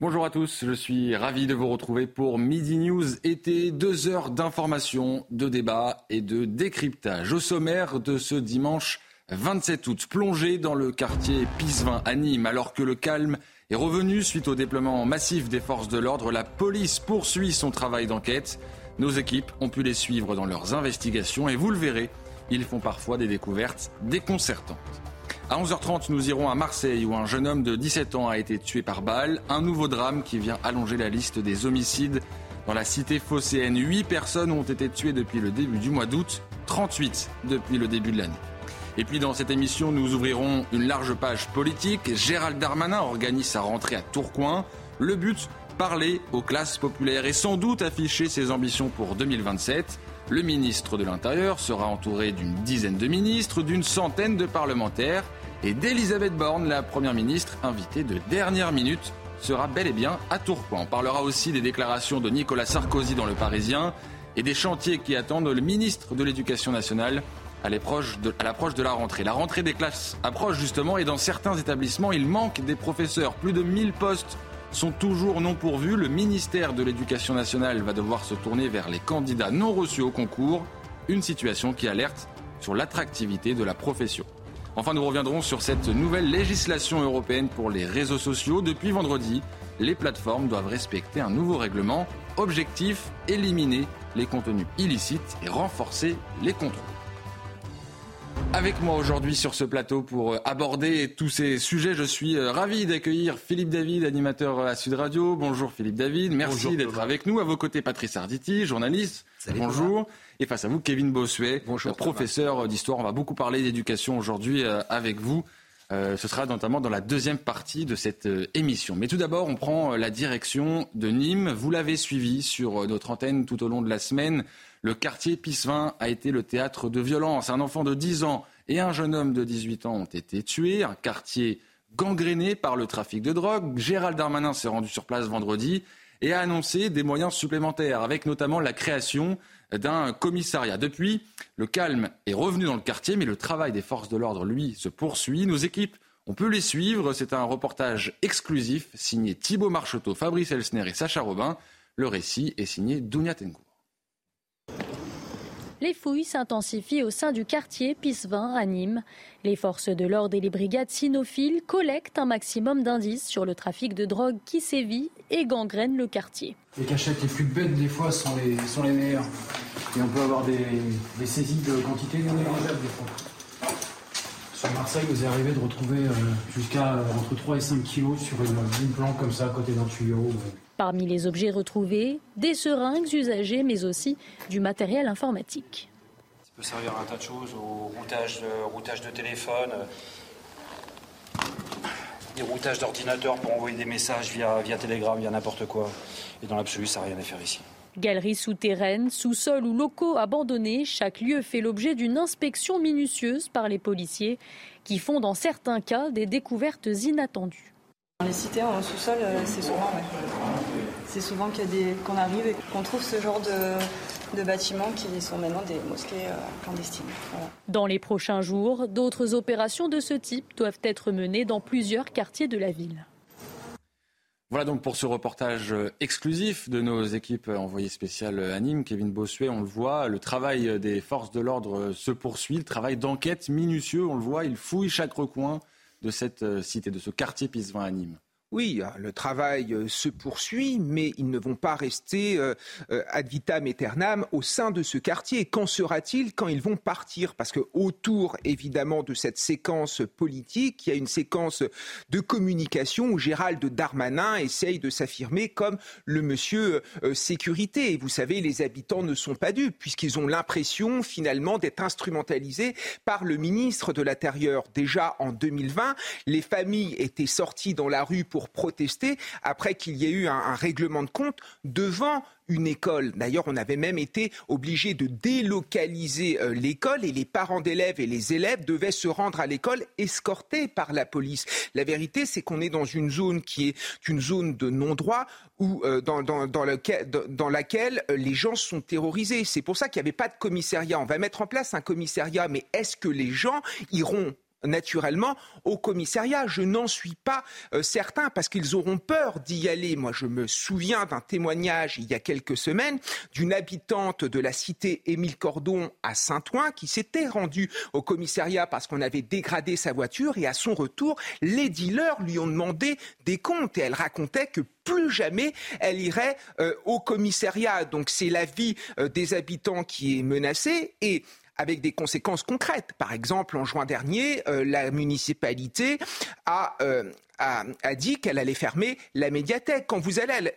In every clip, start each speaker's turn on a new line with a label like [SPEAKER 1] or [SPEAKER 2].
[SPEAKER 1] Bonjour à tous, je suis ravi de vous retrouver pour Midi News été, deux heures d'information, de débat et de décryptage. Au sommaire de ce dimanche 27 août, plongé dans le quartier Pisevin à Nîmes, alors que le calme est revenu suite au déploiement massif des forces de l'ordre, la police poursuit son travail d'enquête. Nos équipes ont pu les suivre dans leurs investigations et vous le verrez, ils font parfois des découvertes déconcertantes. À 11h30, nous irons à Marseille où un jeune homme de 17 ans a été tué par balle. Un nouveau drame qui vient allonger la liste des homicides. Dans la cité phocéenne, 8 personnes ont été tuées depuis le début du mois d'août, 38 depuis le début de l'année. Et puis dans cette émission, nous ouvrirons une large page politique. Gérald Darmanin organise sa rentrée à Tourcoing. Le but, parler aux classes populaires et sans doute afficher ses ambitions pour 2027. Le ministre de l'Intérieur sera entouré d'une dizaine de ministres, d'une centaine de parlementaires et d'Elisabeth Borne, la Première ministre, invitée de dernière minute, sera bel et bien à Tourcoing. On parlera aussi des déclarations de Nicolas Sarkozy dans Le Parisien et des chantiers qui attendent le ministre de l'Éducation nationale à l'approche de, de, la rentrée. La rentrée des classes approche justement et dans certains établissements, il manque des professeurs. Plus de 1000 postes sont toujours non pourvus. Le ministère de l'Éducation nationale va devoir se tourner vers les candidats non reçus au concours, une situation qui alerte sur l'attractivité de la profession. Enfin, nous reviendrons sur cette nouvelle législation européenne pour les réseaux sociaux. Depuis vendredi, les plateformes doivent respecter un nouveau règlement. Objectif, éliminer les contenus illicites et renforcer les contrôles. Avec moi aujourd'hui sur ce plateau pour euh, aborder tous ces sujets, je suis euh, ravi d'accueillir Philippe David, animateur à Sud Radio. Bonjour Philippe David, merci d'être avec nous. À vos côtés, Patrice Arditi, journaliste. Bonjour. Et face à vous, Kevin Bossuet, professeur d'histoire. On va beaucoup parler d'éducation aujourd'hui euh, avec vous. ce sera notamment dans la deuxième partie de cette émission. Mais tout d'abord, on prend la direction de Nîmes. Vous l'avez suivi sur notre antenne tout au long de la semaine. Le quartier Pissevin a été le théâtre de violences. Un enfant de 10 ans et un jeune homme de 18 ans ont été tués. Un quartier gangréné par le trafic de drogue. Gérald Darmanin s'est rendu sur place vendredi et a annoncé des moyens supplémentaires, avec notamment la création d'un commissariat. Depuis, le calme est revenu dans le quartier, mais le travail des forces de l'ordre, lui, se poursuit. Nos équipes, on peut les suivre. C'est un reportage exclusif signé Thibault Marcheteau, Fabrice Elsner et Sacha Robin. Le récit est signé Dounia Tenkou.
[SPEAKER 2] Les fouilles s'intensifient au sein du quartier Pissevin à Nîmes. Les forces de l'ordre et les brigades cynophiles collectent un maximum d'indices sur le trafic de drogue qui sévit et gangrène le quartier.
[SPEAKER 3] Les cachettes les plus bêtes des fois sont les, meilleures. Et on peut avoir des, saisies de quantité non négligeables des fois. Sur Marseille, vous est arrivé de retrouver euh, jusqu'à euh, entre 3 et 5 kilos sur une, une planque comme ça à côté d'un tuyau.
[SPEAKER 2] Parmi les objets retrouvés, des seringues usagées, mais aussi du matériel informatique.
[SPEAKER 4] Ça peut servir à un tas de choses, au routage de, routage de téléphone, euh, des routages d'ordinateur pour envoyer des messages via, via Telegram, via n'importe quoi. Et dans l'absolu, ça n'a rien à faire ici.
[SPEAKER 2] Galeries souterraines, sous-sol ou locaux abandonnés, chaque lieu fait l'objet d'une inspection minutieuse par les policiers qui font dans certains cas des découvertes inattendues.
[SPEAKER 5] Dans les cités en sous-sol, euh, c'est souvent, c'est souvent qu'on arrive et qu'on trouve ce genre de, bâtiments qui sont maintenant des mosquées euh, clandestines.
[SPEAKER 2] Dans les prochains jours, d'autres opérations de ce type doivent être menées dans plusieurs quartiers de la ville.
[SPEAKER 1] Voilà donc pour ce reportage euh, exclusif de nos équipes envoyées spéciales à Nîmes. Kevin Bossuet, on le voit, le travail des forces de l'ordre se poursuit, le travail d'enquête minutieux, on le voit, il fouille chaque recoin de cette euh, cité, de ce quartier Pisevin à Nîmes
[SPEAKER 6] oui, hein, le travail euh, se poursuit, mais ils ne vont pas rester euh, euh, ad vitam aeternam au sein de ce quartier. Qu'en sera-t-il quand ils vont partir? Parce que autour, évidemment, de cette séquence politique, il y a une séquence de communication où Gérald Darmanin essaye de s'affirmer comme le monsieur sécurité. Et vous savez, les habitants ne sont pas dupes, puisqu'ils ont l'impression, finalement, d'être instrumentalisés par le ministre de l'Intérieur. Déjà en 2020, les familles étaient sorties dans la rue pour protester après qu'il y ait eu un, règlement de compte devant une école. D'ailleurs, on avait même été obligé de délocaliser euh, l'école et les parents d'élèves et les élèves devaient se rendre à l'école escortés par la police. La vérité, c'est qu'on est dans une zone qui est une zone de non-droit ou euh, dans, dans, laquelle euh, les gens sont terrorisés. C'est pour ça qu'il n'y avait pas de commissariat. On va mettre en place un commissariat, mais est-ce que les gens iront naturellement au commissariat. Je n'en suis pas euh, certain parce qu'ils auront peur d'y aller. Moi, je me souviens d'un témoignage il y a quelques semaines d'une habitante de la cité Émile Cordon à Saint-Ouen qui s'était rendue au commissariat parce qu'on avait dégradé sa voiture et à son retour, les dealers lui ont demandé des comptes et elle racontait que plus jamais elle irait euh, au commissariat. Donc c'est la vie euh, des habitants qui est menacée et avec des conséquences concrètes. Par exemple, en juin dernier, euh, la municipalité a a, dit qu'elle allait fermer la médiathèque. Quand vous allez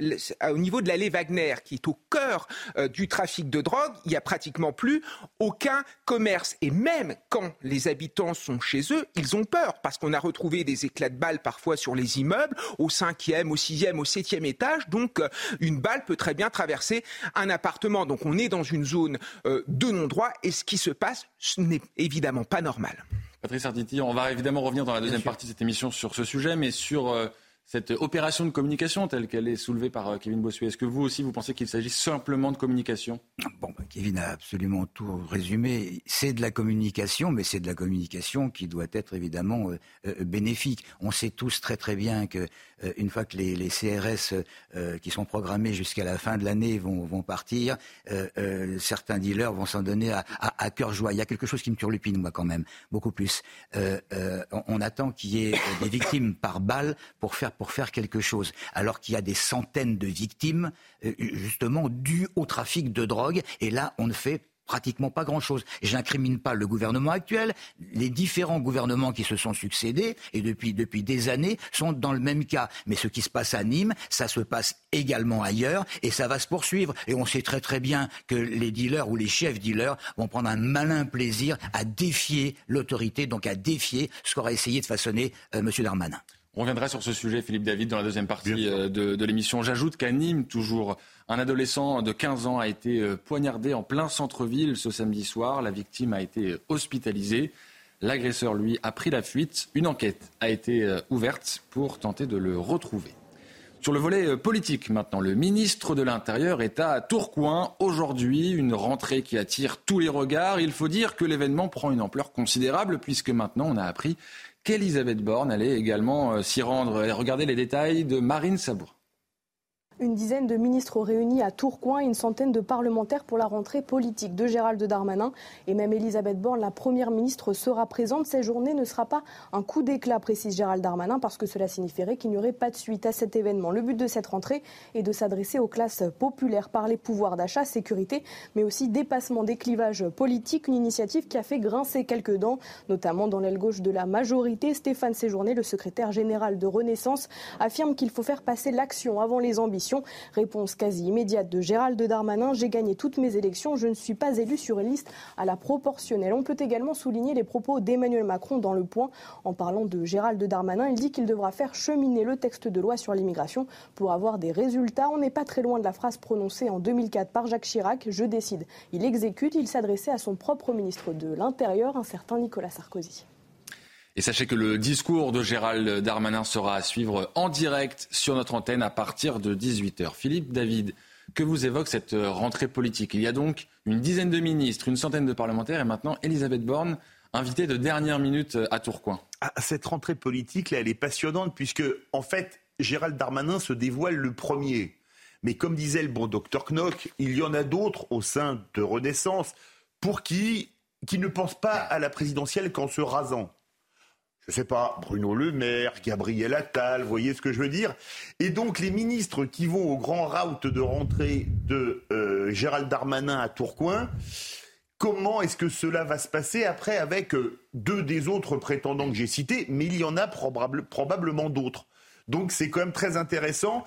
[SPEAKER 6] au niveau de l'allée Wagner, qui est au cœur euh, du trafic de drogue, il n'y a pratiquement plus aucun commerce. Et même quand les habitants sont chez eux, ils ont peur parce qu'on a retrouvé des éclats de balles parfois sur les immeubles, au cinquième, au sixième, au septième étage. Donc euh, une balle peut très bien traverser un appartement. Donc on est dans une zone euh, de non-droit et ce qui se passe, ce n'est évidemment pas normal.
[SPEAKER 1] Patrice Arditi, on va évidemment revenir dans la deuxième partie de cette émission sur ce sujet, mais sur euh, cette opération de communication telle qu'elle est soulevée par euh, Kevin Bossuet. Est-ce que vous aussi, vous pensez qu'il s'agit simplement de communication?
[SPEAKER 7] Bon, bah, Kevin a absolument tout résumé. C'est de la communication, mais c'est de la communication qui doit être évidemment euh, euh, bénéfique. On sait tous très très bien que une fois que les, CRS qui sont programmés jusqu'à la fin de l'année vont, partir, certains dealers vont s'en donner à, cœur joie. Il y a quelque chose qui me turlupine, moi, quand même, beaucoup plus. On, attend qu'il y ait des victimes par balle pour faire pour faire quelque chose, alors qu'il y a des centaines de victimes euh, justement dues au trafic de drogue. Et là, on ne fait pratiquement pas grand-chose. J'incrimine pas le gouvernement actuel. Les différents gouvernements qui se sont succédés et depuis, depuis des années sont dans le même cas. Mais ce qui se passe à Nîmes, ça se passe également ailleurs et ça va se poursuivre. Et on sait très très bien que les dealers ou les chefs dealers vont prendre un malin plaisir à défier l'autorité, donc à défier ce qu'aura essayé de façonner euh, M. Darmanin.
[SPEAKER 1] On reviendra sur ce sujet, Philippe David, dans la deuxième partie euh, de, l'émission. J'ajoute qu'à Nîmes, toujours, un adolescent de 15 ans a été euh, poignardé en plein centre-ville ce samedi soir. La victime a été euh, hospitalisée. L'agresseur, lui, a pris la fuite. Une enquête a été ouverte pour tenter de le retrouver. Sur le volet politique maintenant, le ministre de l'Intérieur est à Tourcoing aujourd'hui, une rentrée qui attire tous les regards. Il faut dire que l'événement prend une ampleur considérable puisque maintenant on a appris qu'Elisabeth Borne allait également euh, s'y rendre. Et regardez les détails de Marine Sabour.
[SPEAKER 8] Une dizaine de ministres réunis à Tourcoing, une centaine de parlementaires pour la rentrée politique de Gérald Darmanin. Et même Elisabeth Borne, la première ministre, sera présente. Cette journée ne sera pas un coup d'éclat, précise Gérald Darmanin, parce que cela signifierait qu'il n'y aurait pas de suite à cet événement. Le but de cette rentrée est de s'adresser aux classes populaires, par les pouvoirs d'achat, sécurité, mais aussi dépassement des clivages politiques. Une initiative qui a fait grincer quelques dents, notamment dans l'aile gauche de la majorité. Stéphane Séjourné, le secrétaire général de Renaissance, affirme qu'il faut faire passer l'action avant les ambitions Réponse quasi immédiate de Gérald Darmanin. J'ai gagné toutes mes élections. Je ne suis pas élu sur une liste à la proportionnelle. On peut également souligner les propos d'Emmanuel Macron dans le point. En parlant de Gérald Darmanin, il dit qu'il devra faire cheminer le texte de loi sur l'immigration pour avoir des résultats. On n'est pas très loin de la phrase prononcée en 2004 par Jacques Chirac. Je décide. Il exécute. Il s'adressait à son propre ministre de l'Intérieur, un certain Nicolas Sarkozy.
[SPEAKER 1] Et sachez que le discours de Gérald Darmanin sera à suivre en direct sur notre antenne à partir de 18h. Philippe David, que vous évoque cette rentrée politique? Il y a donc une dizaine de ministres, une centaine de parlementaires et maintenant Elisabeth Borne, invitée de dernière minute à Tourcoing.
[SPEAKER 9] Ah, cette rentrée politique, elle est passionnante puisque, en fait, Gérald Darmanin se dévoile le premier. Mais comme disait le bon docteur Knock, il y en a d'autres au sein de Renaissance pour qui, qui ne pensent pas à la présidentielle qu'en se rasant je sais pas, Bruno Le Maire, Gabriel Attal, vous voyez ce que je veux dire Et donc les ministres qui vont au grand route de rentrée de euh, Gérald Darmanin à Tourcoing, comment est-ce que cela va se passer après avec euh, deux des autres prétendants que j'ai cités, mais il y en a probablement d'autres. Donc c'est quand même très intéressant.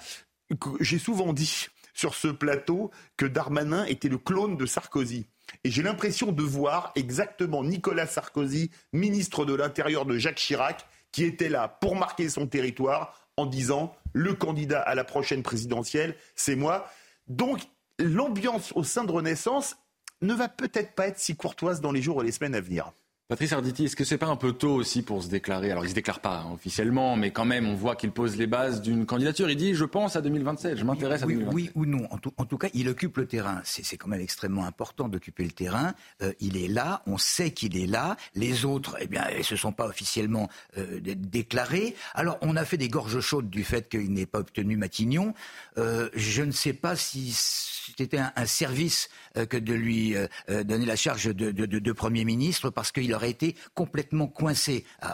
[SPEAKER 9] J'ai souvent dit sur ce plateau que Darmanin était le clone de Sarkozy. Et j'ai l'impression de voir exactement Nicolas Sarkozy, ministre de l'Intérieur de Jacques Chirac, qui était là pour marquer son territoire en disant le candidat à la prochaine présidentielle, c'est moi. Donc l'ambiance au sein de Renaissance ne va peut-être pas être si courtoise dans les jours et les semaines à venir.
[SPEAKER 1] Patrice Arditi, est-ce que c'est pas un peu tôt aussi pour se déclarer? Alors, il se déclare pas hein, officiellement, mais quand même, on voit qu'il pose les bases d'une candidature. Il dit, je pense à 2027, je m'intéresse à 2027.
[SPEAKER 7] Oui ou non. En tout, cas, il occupe le terrain. C'est quand même extrêmement important d'occuper le terrain. Euh, il est là, on sait qu'il est là. Les autres, eh bien, ils se sont pas officiellement euh, déclarés. Alors, on a fait des gorges chaudes du fait qu'il n'ait pas obtenu Matignon. Euh, je ne sais pas si c'était un, service que de lui donner la charge de, de Premier ministre, parce qu'il aurait été complètement coincé euh,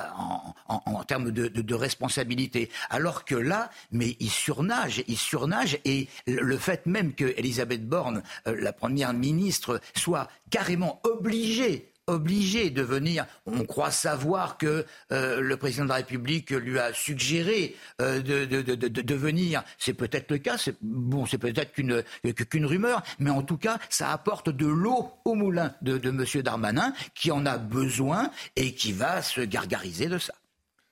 [SPEAKER 7] en, termes de, responsabilité. Alors que là, mais il surnage, il surnage, et le fait même que Elisabeth Borne, euh, la première ministre, soit carrément obligée obligé de venir. On croit savoir que euh, le président de la République lui a suggéré euh, de, de, venir. C'est peut-être le cas. C'est, bon, c'est peut-être qu'une, rumeur, mais en tout cas, ça apporte de l'eau au moulin de, de M. Darmanin, qui en a besoin et qui va se gargariser de ça.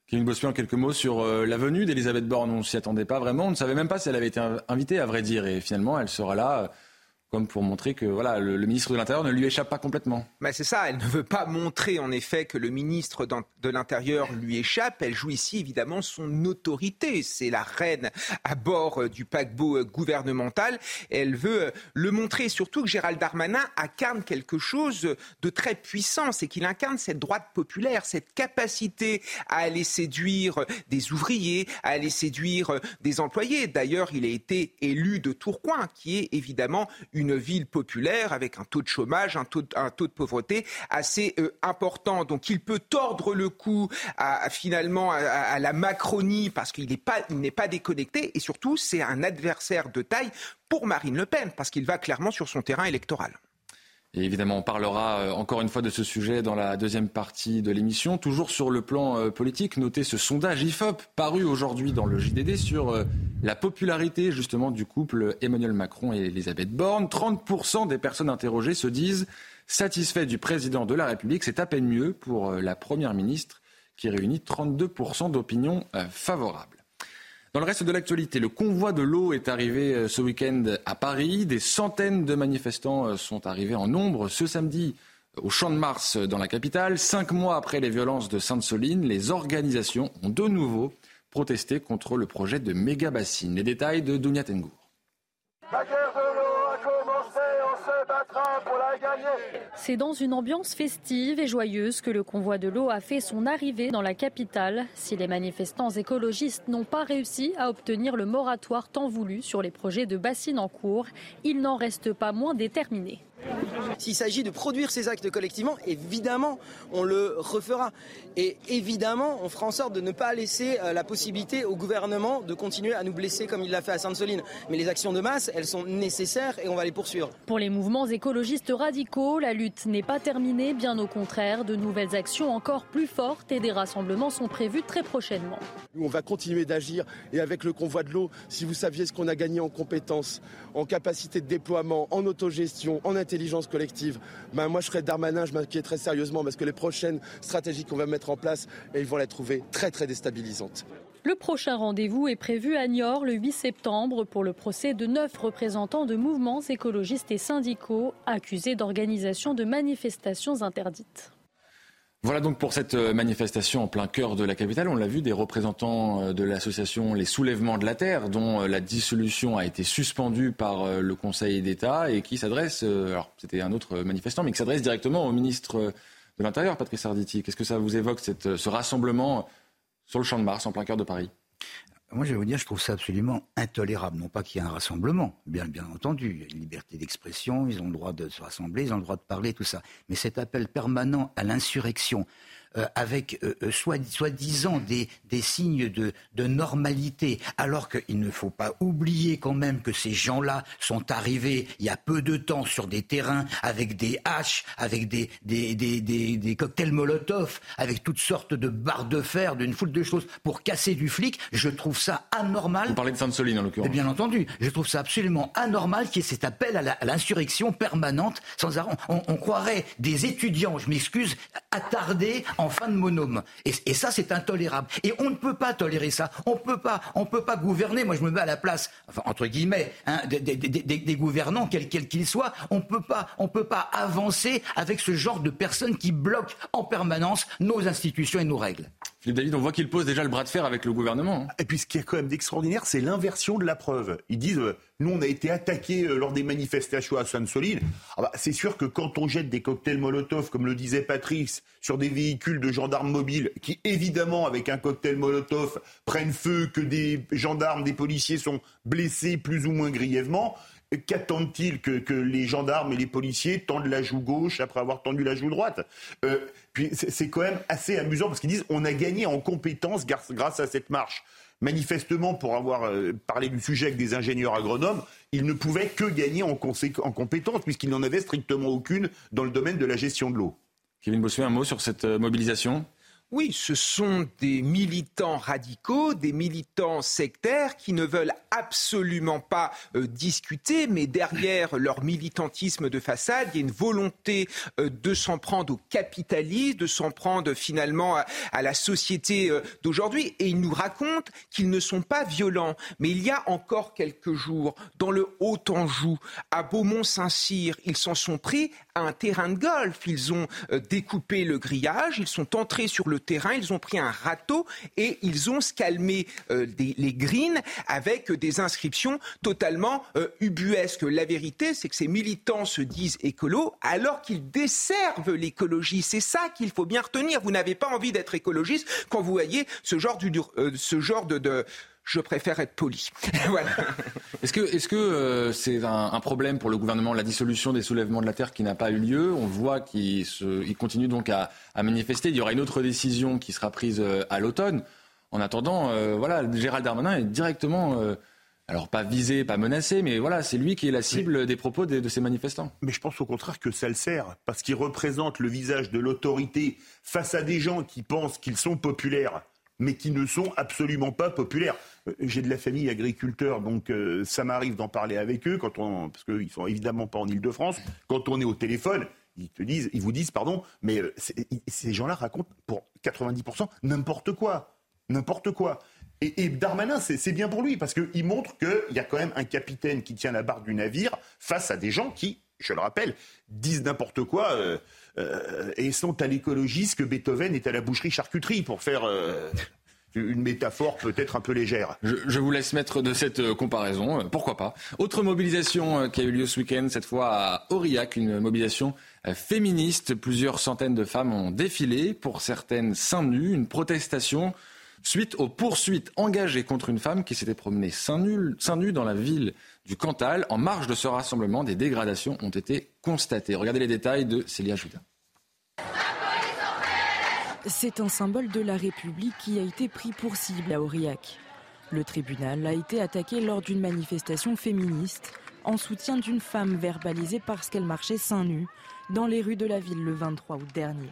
[SPEAKER 1] Quelques mots sur euh, la venue d'Elisabeth Borne. On ne s'y attendait pas vraiment. On ne savait même pas si elle avait été invitée, à vrai dire. Et finalement, elle sera là comme pour montrer que voilà, le, ministre de l'Intérieur ne lui échappe pas complètement.
[SPEAKER 6] Mais c'est ça, elle ne veut pas montrer en effet que le ministre de l'Intérieur lui échappe. Elle joue ici évidemment son autorité. C'est la reine à bord euh, du paquebot euh, gouvernemental. Elle veut euh, le montrer, surtout que Gérald Darmanin incarne quelque chose de très puissant, c'est qu'il incarne cette droite populaire, cette capacité à aller séduire des ouvriers, à aller séduire des employés. D'ailleurs, il a été élu de Tourcoing, qui est évidemment une une ville populaire avec un taux de chômage, un taux, un taux de pauvreté assez euh, important. Donc il peut tordre le cou à, finalement à, la Macronie parce qu'il n'est pas, pas déconnecté et surtout c'est un adversaire de taille pour Marine Le Pen parce qu'il va clairement sur son terrain électoral.
[SPEAKER 1] Évidemment, on parlera euh, encore une fois de ce sujet dans la deuxième partie de l'émission. Toujours sur le plan euh, politique, notez ce sondage IFOP paru aujourd'hui dans le JDD sur euh, la popularité justement du couple Emmanuel Macron et Elisabeth Borne. 30% des personnes interrogées se disent satisfaits du président de la République. C'est à peine mieux pour la Première ministre qui réunit 32% d'opinions favorables. Dans le reste de l'actualité, le convoi de l'eau est arrivé euh, ce week-end à Paris. Des centaines de manifestants euh, sont arrivés en nombre ce samedi au Champ de Mars dans la capitale. Cinq mois après les violences de Sainte-Soline, les organisations ont de nouveau protesté contre le projet de méga bassine. Les détails de Dounia Tengour.
[SPEAKER 2] C'est dans une ambiance festive et joyeuse que le convoi de l'eau a fait son arrivée dans la capitale. Si les manifestants écologistes n'ont pas réussi à obtenir le moratoire tant voulu sur les projets de bassines en cours, ils n'en restent pas moins déterminés.
[SPEAKER 10] S'il s'agit de produire ces actes collectivement, évidemment, on le refera. Et évidemment, on fera en sorte de ne pas laisser euh, la possibilité au gouvernement de continuer à nous blesser comme il l'a fait à Sainte-Soline. Mais les actions de masse, elles sont nécessaires et on va les poursuivre.
[SPEAKER 2] Pour les mouvements écologistes radicaux, la lutte n'est pas terminée, bien au contraire. De nouvelles actions encore plus fortes et des rassemblements sont prévus très prochainement.
[SPEAKER 11] On va continuer d'agir et avec le convoi de l'eau, si vous saviez ce qu'on a gagné en compétences, en capacité de déploiement, en autogestion, en intelligence collective, ben moi je serais Darmanin, je m'inquiéterais sérieusement parce que les prochaines stratégies qu'on va mettre en place, ils vont les trouver très très déstabilisantes.
[SPEAKER 2] Le prochain rendez-vous est prévu à Niort le 8 septembre pour le procès de neuf représentants de mouvements écologistes et syndicaux accusés d'organisation de manifestations interdites.
[SPEAKER 1] Voilà donc pour cette euh, manifestation en plein cœur de la capitale. On l'a vu, des représentants euh, de l'association Les Soulèvements de la Terre, dont euh, la dissolution a été suspendue par le Conseil d'État et qui s'adresse, alors c'était un autre manifestant, mais qui s'adresse directement au ministre de l'Intérieur, Patrice Arditi. Qu'est-ce que ça vous évoque, ce rassemblement sur le champ de Mars, en plein cœur de Paris?
[SPEAKER 7] Moi, je vais vous dire, je trouve ça absolument intolérable. Non pas qu'il y ait un rassemblement, bien, entendu. Il y a une liberté d'expression, ils ont le droit de se rassembler, ils ont le droit de parler, tout ça. Mais cet appel permanent à l'insurrection, euh, avec euh, euh, soi-disant des, des, signes de, de normalité, alors qu'il ne faut pas oublier quand même que ces gens-là sont arrivés il y a peu de temps sur des terrains avec des haches, avec des, des, des, des cocktails Molotov, avec toutes sortes de barres de fer, d'une foule de choses pour casser du flic. Je trouve ça anormal.
[SPEAKER 1] Vous parlez de Sainte-Soline en l'occurrence.
[SPEAKER 7] Bien entendu. Je trouve ça absolument anormal qu'il y ait cet appel à l'insurrection permanente sans arrêt. On, on croirait des étudiants, je m'excuse, attardés en en fin de monome. Et, ça, c'est intolérable. Et on ne peut pas tolérer ça. On peut pas, on peut pas gouverner. Moi, je me mets à la place, entre guillemets, hein, des, gouvernants, quels qu'ils soient. On peut pas, on peut pas avancer avec ce genre de personnes qui bloquent en permanence nos institutions et nos règles.
[SPEAKER 1] David, on voit qu'il pose déjà le bras de fer avec le gouvernement.
[SPEAKER 9] Hein. Et puis ce qui est quand même d'extraordinaire, c'est l'inversion de la preuve. Ils disent, euh, nous on a été attaqués euh, lors des manifestations à Sainte-Soline. Ah bah, c'est sûr que quand on jette des cocktails Molotov, comme le disait Patrice, sur des véhicules de gendarmes mobiles, qui évidemment avec un cocktail Molotov prennent feu, que des gendarmes, des policiers sont blessés plus ou moins grièvement, qu'attendent-ils que, les gendarmes et les policiers tendent la joue gauche après avoir tendu la joue droite euh, Puis c'est quand même assez amusant parce qu'ils disent on a gagné en compétence grâce, à cette marche. Manifestement, pour avoir euh, parlé du sujet avec des ingénieurs agronomes, ils ne pouvaient que gagner en, en compétence puisqu'ils n'en avaient strictement aucune dans le domaine de la gestion de l'eau.
[SPEAKER 1] Kevin Bossuet, un mot sur cette euh, mobilisation?
[SPEAKER 6] Oui, ce sont des militants radicaux, des militants sectaires qui ne veulent absolument pas euh, discuter, mais derrière leur militantisme de façade, il y a une volonté euh, de s'en prendre au capitalisme, de s'en prendre finalement à, la société euh, d'aujourd'hui. Et ils nous racontent qu'ils ne sont pas violents. Mais il y a encore quelques jours, dans le Haut-Anjou, à Beaumont-Saint-Cyr, ils s'en sont pris un terrain de golf. Ils ont découpé le grillage, ils sont entrés sur le terrain, ils ont pris un râteau et ils ont scalmé euh, les greens avec des inscriptions totalement euh, ubuesques. La vérité, c'est que ces militants se disent écolos alors qu'ils desservent l'écologie. C'est ça qu'il faut bien retenir. Vous n'avez pas envie d'être écologiste quand vous voyez ce genre, euh, ce genre de je préfère être poli.
[SPEAKER 1] Est-ce que c'est -ce que, euh, c'est un, problème pour le gouvernement, la dissolution des soulèvements de la Terre qui n'a pas eu lieu? On voit qu'il continue donc à, manifester. Il y aura une autre décision qui sera prise euh, à l'automne. En attendant, euh, voilà, Gérald Darmanin est directement... alors pas visé, pas menacé, mais voilà, c'est lui qui est la cible des propos de, de, ces manifestants.
[SPEAKER 9] Mais je pense au contraire que ça le sert, parce qu'il représente le visage de l'autorité face à des gens qui pensent qu'ils sont populaires mais qui ne sont absolument pas populaires. Euh, j'ai de la famille agriculteur, donc euh, ça m'arrive d'en parler avec eux, quand on, parce qu'ils sont évidemment pas en Ile-de-France. Quand on est au téléphone, ils te disent, ils vous disent, pardon, mais euh, ces gens-là racontent pour 90% n'importe quoi, n'importe quoi. Et, Darmanin, c'est bien pour lui, parce qu'il montre qu'il y a quand même un capitaine qui tient la barre du navire face à des gens qui, je le rappelle, disent n'importe quoi. Et sont à l'écologie ce que Beethoven est à la boucherie-charcuterie, pour faire euh, une métaphore peut-être un peu légère.
[SPEAKER 1] Je, vous laisse mettre de cette euh, comparaison, pourquoi pas. Autre mobilisation qui a eu lieu ce week-end, cette fois à Aurillac, une mobilisation féministe. Plusieurs centaines de femmes ont défilé, pour certaines seins nus, une protestation suite aux poursuites engagées contre une femme qui s'était promenée seins nus dans la ville du Cantal. En marge de ce rassemblement, des dégradations ont été constatées. Regardez les détails de Célia Judas.
[SPEAKER 12] C'est un symbole de la République qui a été pris pour cible à Aurillac. Le tribunal a été attaqué lors d'une manifestation féministe en soutien d'une femme verbalisée parce qu'elle marchait seins nus dans les rues de la ville le 23 août dernier.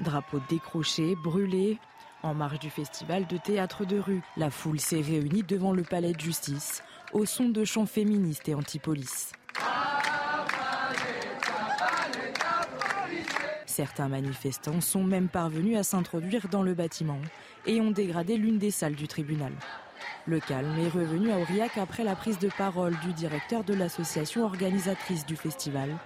[SPEAKER 12] Drapeau décroché, brûlé, en marge du festival de théâtre de rue, la foule s'est réunie devant le palais de justice au son de chants féministes et anti-police. Certains manifestants sont même parvenus à s'introduire dans le bâtiment et ont dégradé l'une des salles du tribunal. Le calme est revenu à Aurillac après la prise de parole du directeur de l'association organisatrice du festival,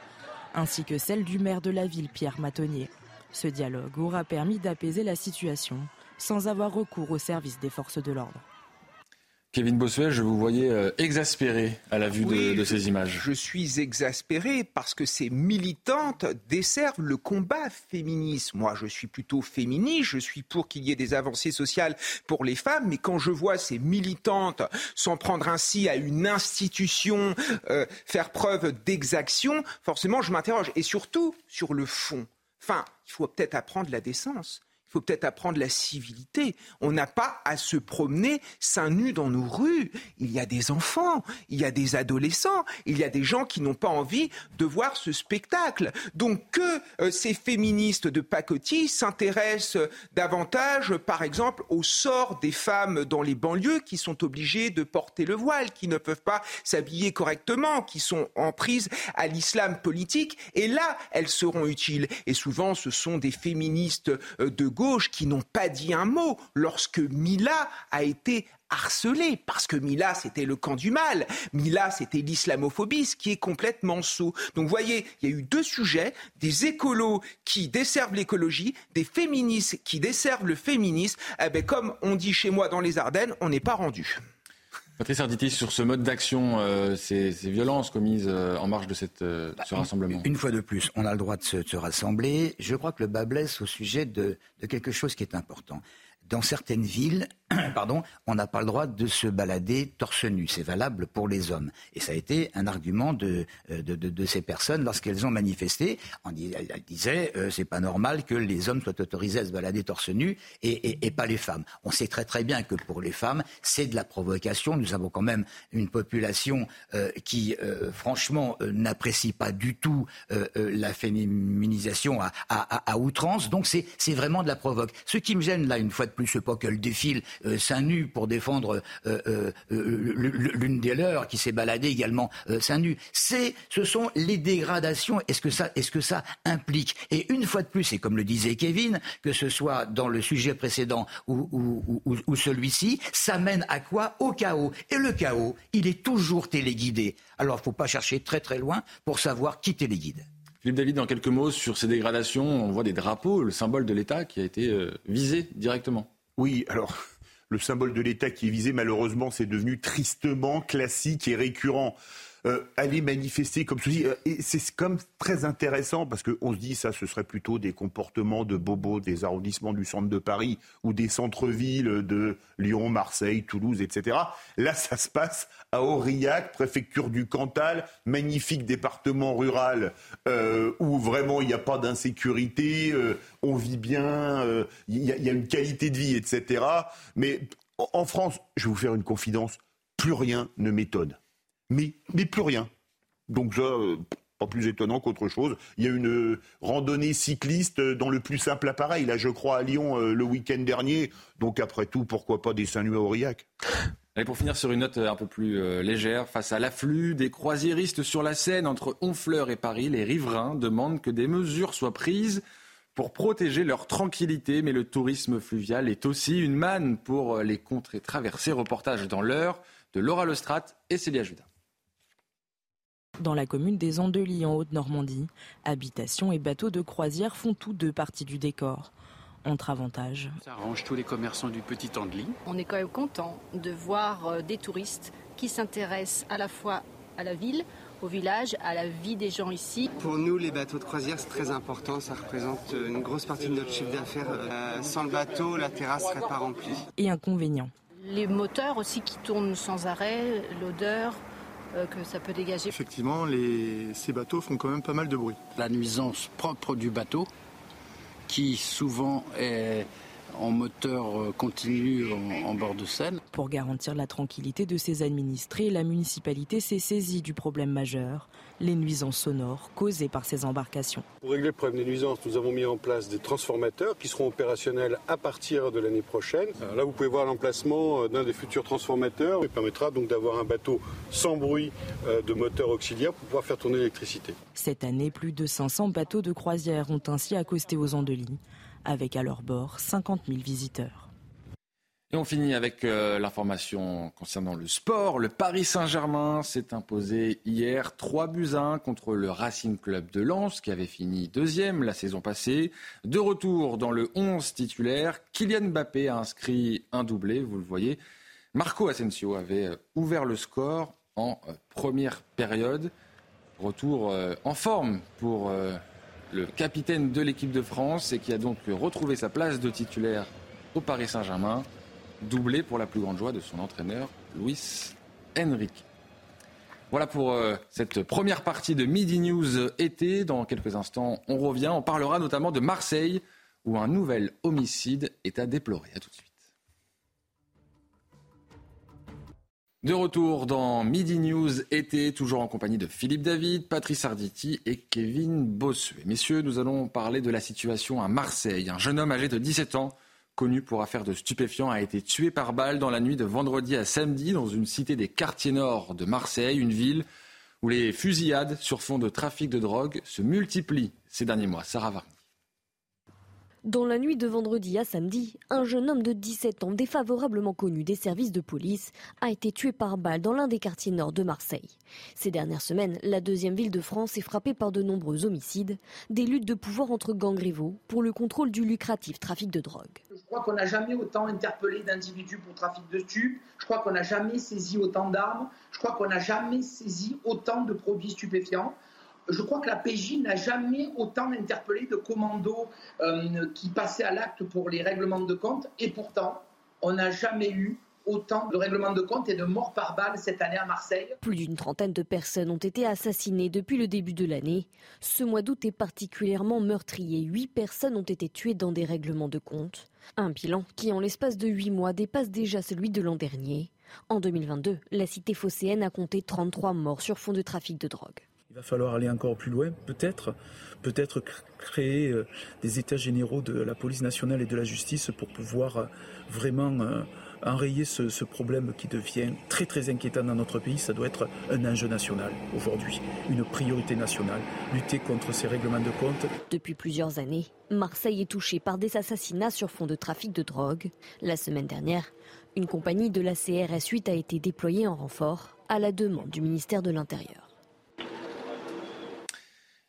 [SPEAKER 12] ainsi que celle du maire de la ville, Pierre Matonnier. Ce dialogue aura permis d'apaiser la situation sans avoir recours au service des forces de l'ordre.
[SPEAKER 1] Kevin Bossuet, je vous voyais euh, exaspéré à la vue de, ces images.
[SPEAKER 6] Je suis exaspéré parce que ces militantes desservent le combat féministe. Moi, je suis plutôt féministe, je suis pour qu'il y ait des avancées sociales pour les femmes, mais quand je vois ces militantes s'en prendre ainsi à une institution, euh, faire preuve d'exaction, forcément, je m'interroge. Et surtout, sur le fond. Enfin, il faut peut-être apprendre la décence faut peut-être apprendre la civilité. On n'a pas à se promener seins nus dans nos rues. Il y a des enfants, il y a des adolescents, il y a des gens qui n'ont pas envie de voir ce spectacle. Donc que euh, ces féministes de pacotille s'intéressent davantage, par exemple, au sort des femmes dans les banlieues qui sont obligées de porter le voile, qui ne peuvent pas s'habiller correctement, qui sont en prise à l'islam politique. Et là, elles seront utiles. Et souvent, ce sont des féministes euh, de gauche qui n'ont pas dit un mot lorsque Mila a été harcelée, parce que Mila, c'était le camp du mal. Mila, c'était l'islamophobie, ce qui est complètement saut. Donc, voyez, il y a eu deux sujets, des écolos qui desservent l'écologie, des féministes qui desservent le féminisme. Eh ben, comme on dit chez moi dans les Ardennes, on n'est pas rendu.
[SPEAKER 1] Patrice Arditi, sur ce mode d'action, euh, ces, violences commises euh, en marge de cette, euh, ce rassemblement
[SPEAKER 7] Une fois de plus, on a le droit de se, rassembler. Je crois que le bas blesse au sujet de quelque chose qui est important. Dans certaines villes, pardon, on n'a pas le droit de se balader torse nu. C'est valable pour les hommes. Et ça a été un argument de, euh, de, de, ces personnes lorsqu'elles ont manifesté. Elles disaient euh, c'est pas normal que les hommes soient autorisés à se balader torse nu et, et, pas les femmes. On sait très très bien que pour les femmes, c'est de la provocation. Nous avons quand même une population euh, qui, euh, franchement, n'apprécie pas du tout la féminisation à, à, à outrance. Donc c'est vraiment de la provoque. Ce qui me gêne là, une fois de plus, c'est pas qu'elle défile euh, seins nus pour défendre euh, euh, l'une des leurs qui s'est baladée également seins nus. C'est, ce sont les dégradations. Est-ce que ça, est-ce que ça implique? Et une fois de plus, et comme le disait Kevin, que ce soit dans le sujet précédent ou celui-ci, ça mène à quoi? Au chaos. Et le chaos, il est toujours téléguidé. Alors, il ne faut pas chercher très très loin pour savoir qui téléguide.
[SPEAKER 1] Philippe David, dans quelques mots sur ces dégradations, on voit des drapeaux, le symbole de l'État qui a été visé directement.
[SPEAKER 9] Oui, alors le symbole de l'État qui est visé, malheureusement, c'est devenu tristement classique et récurrent. Euh, aller manifester comme ceci. Euh, et c'est comme très intéressant parce qu'on se dit ça, ce serait plutôt des comportements de bobos des arrondissements du centre de Paris ou des centres-villes de Lyon, Marseille, Toulouse, etc. Là, ça se passe à Aurillac, préfecture du Cantal, magnifique département rural euh, où vraiment il n'y a pas d'insécurité, on vit bien, il y, y, a une qualité de vie, etc. Mais en France, je vais vous faire une confidence, plus rien ne m'étonne mais, plus rien. Donc ça, euh, pas plus étonnant qu'autre chose. Il y a une euh, randonnée cycliste dans le plus simple appareil, là je crois à Lyon euh, le week-end dernier. Donc après tout, pourquoi pas des Saint-Nuit à Aurillac?
[SPEAKER 1] Allez, pour finir sur une note un peu plus légère, face à l'afflux des croisiéristes sur la Seine entre Honfleur et Paris, les riverains demandent que des mesures soient prises pour protéger leur tranquillité. Mais le tourisme fluvial est aussi une manne pour les contrées traversées. Reportage dans l'heure de Laura Lestrade et Célia Judas
[SPEAKER 12] dans la commune des Andelies en Haute-Normandie. Habitations et bateaux de croisière font tous deux parties du décor. Entre avantages.
[SPEAKER 13] Ça arrange tous les commerçants du Petit Andely.
[SPEAKER 14] On est quand même content de voir euh, des touristes qui s'intéressent à la fois à la ville, au village, à la vie des gens ici.
[SPEAKER 15] Pour nous, les bateaux de croisière, c'est très important. Ça représente une grosse partie de notre chiffre d'affaires. Euh, sans le bateau, la terrasse serait pas remplie.
[SPEAKER 12] Et inconvénient.
[SPEAKER 14] Les moteurs aussi qui tournent sans arrêt, l'odeur, euh, que ça peut dégager.
[SPEAKER 16] Effectivement, ces bateaux font quand même pas mal de bruit.
[SPEAKER 13] La nuisance propre du bateau, qui souvent est en moteur euh, continu en, bord de Seine.
[SPEAKER 12] Pour garantir la tranquillité de ses administrés, la municipalité s'est saisie du problème majeur, les nuisances sonores causées par ces embarcations.
[SPEAKER 16] Pour régler le problème des nuisances, nous avons mis en place des transformateurs qui seront opérationnels à partir de l'année prochaine. là, vous pouvez voir l'emplacement euh, d'un des futurs transformateurs qui permettra donc d'avoir un bateau sans bruit euh, de moteur auxiliaire pour pouvoir faire tourner l'électricité.
[SPEAKER 12] Cette année, plus de 500 bateaux de croisière ont ainsi accosté aux Andelys avec à leur bord 50 000 visiteurs.
[SPEAKER 1] Et on finit avec euh, l'information concernant le sport. Le Paris Saint-Germain s'est imposé hier 3 buts à 1 contre le Racing Club de Lens, qui avait fini deuxième la saison passée. De retour dans le 11 titulaire, Kylian Mbappé a inscrit un doublé, vous le voyez. Marco Asensio avait euh, ouvert le score en euh, première période. Retour en forme pour le capitaine de l'équipe de France et qui a donc retrouvé sa place de titulaire au Paris Saint-Germain, doublé pour la plus grande joie de son entraîneur, Luis Enrique. Voilà pour euh, cette première partie de Midi News été. Dans quelques instants, on revient. On parlera notamment de Marseille, où un nouvel homicide est à déplorer. À tout de suite. De retour dans Midi News été, toujours en compagnie de Philippe David, Patrice Arditi et Kevin Bossuet. Messieurs, nous allons parler de la situation à Marseille. Un jeune homme âgé de 17 ans, connu pour affaire de stupéfiants, a été tué par balle dans la nuit de vendredi à samedi dans une cité des quartiers nord de Marseille, une ville où les fusillades sur fond de trafic de drogue se multiplient ces derniers mois. Sarah Varni.
[SPEAKER 17] Dans la nuit de vendredi à samedi, un jeune homme de 17 ans défavorablement connu des services de police a été tué par balle dans l'un des quartiers nord de Marseille. Ces dernières semaines, la deuxième ville de France est frappée par de nombreux homicides, des luttes de pouvoir entre gangs rivaux pour le contrôle du lucratif trafic de drogue.
[SPEAKER 18] Je crois qu'on n'a jamais autant interpellé d'individus pour trafic de stupes, je crois qu'on n'a jamais saisi autant d'armes, je crois qu'on n'a jamais saisi autant de produits stupéfiants je crois que la PJ n'a jamais autant interpellé de commandos euh, qui passaient à l'acte pour les règlements de compte. Et pourtant, on n'a jamais eu autant de règlements de compte et de morts par balle cette année à Marseille.
[SPEAKER 17] Plus d'une trentaine de personnes ont été assassinées depuis le début de l'année. Ce mois d'août est particulièrement meurtrier. Huit personnes ont été tuées dans des règlements de compte. Un bilan qui, en l'espace de huit mois, dépasse déjà celui de l'an dernier. En 2022, la cité phocéenne a compté 33 morts sur fond de trafic de drogue.
[SPEAKER 19] Il va falloir aller encore plus loin, peut-être, peut-être créer euh, des états généraux de la police nationale et de la justice pour pouvoir euh, vraiment euh, enrayer ce, problème qui devient très très inquiétant dans notre pays. Ça doit être un enjeu national aujourd'hui, une priorité nationale, lutter contre ces règlements de compte.
[SPEAKER 17] Depuis plusieurs années, Marseille est touchée par des assassinats sur fond de trafic de drogue. La semaine dernière, une compagnie de la CRS 8 a été déployée en renfort à la demande du ministère de l'Intérieur.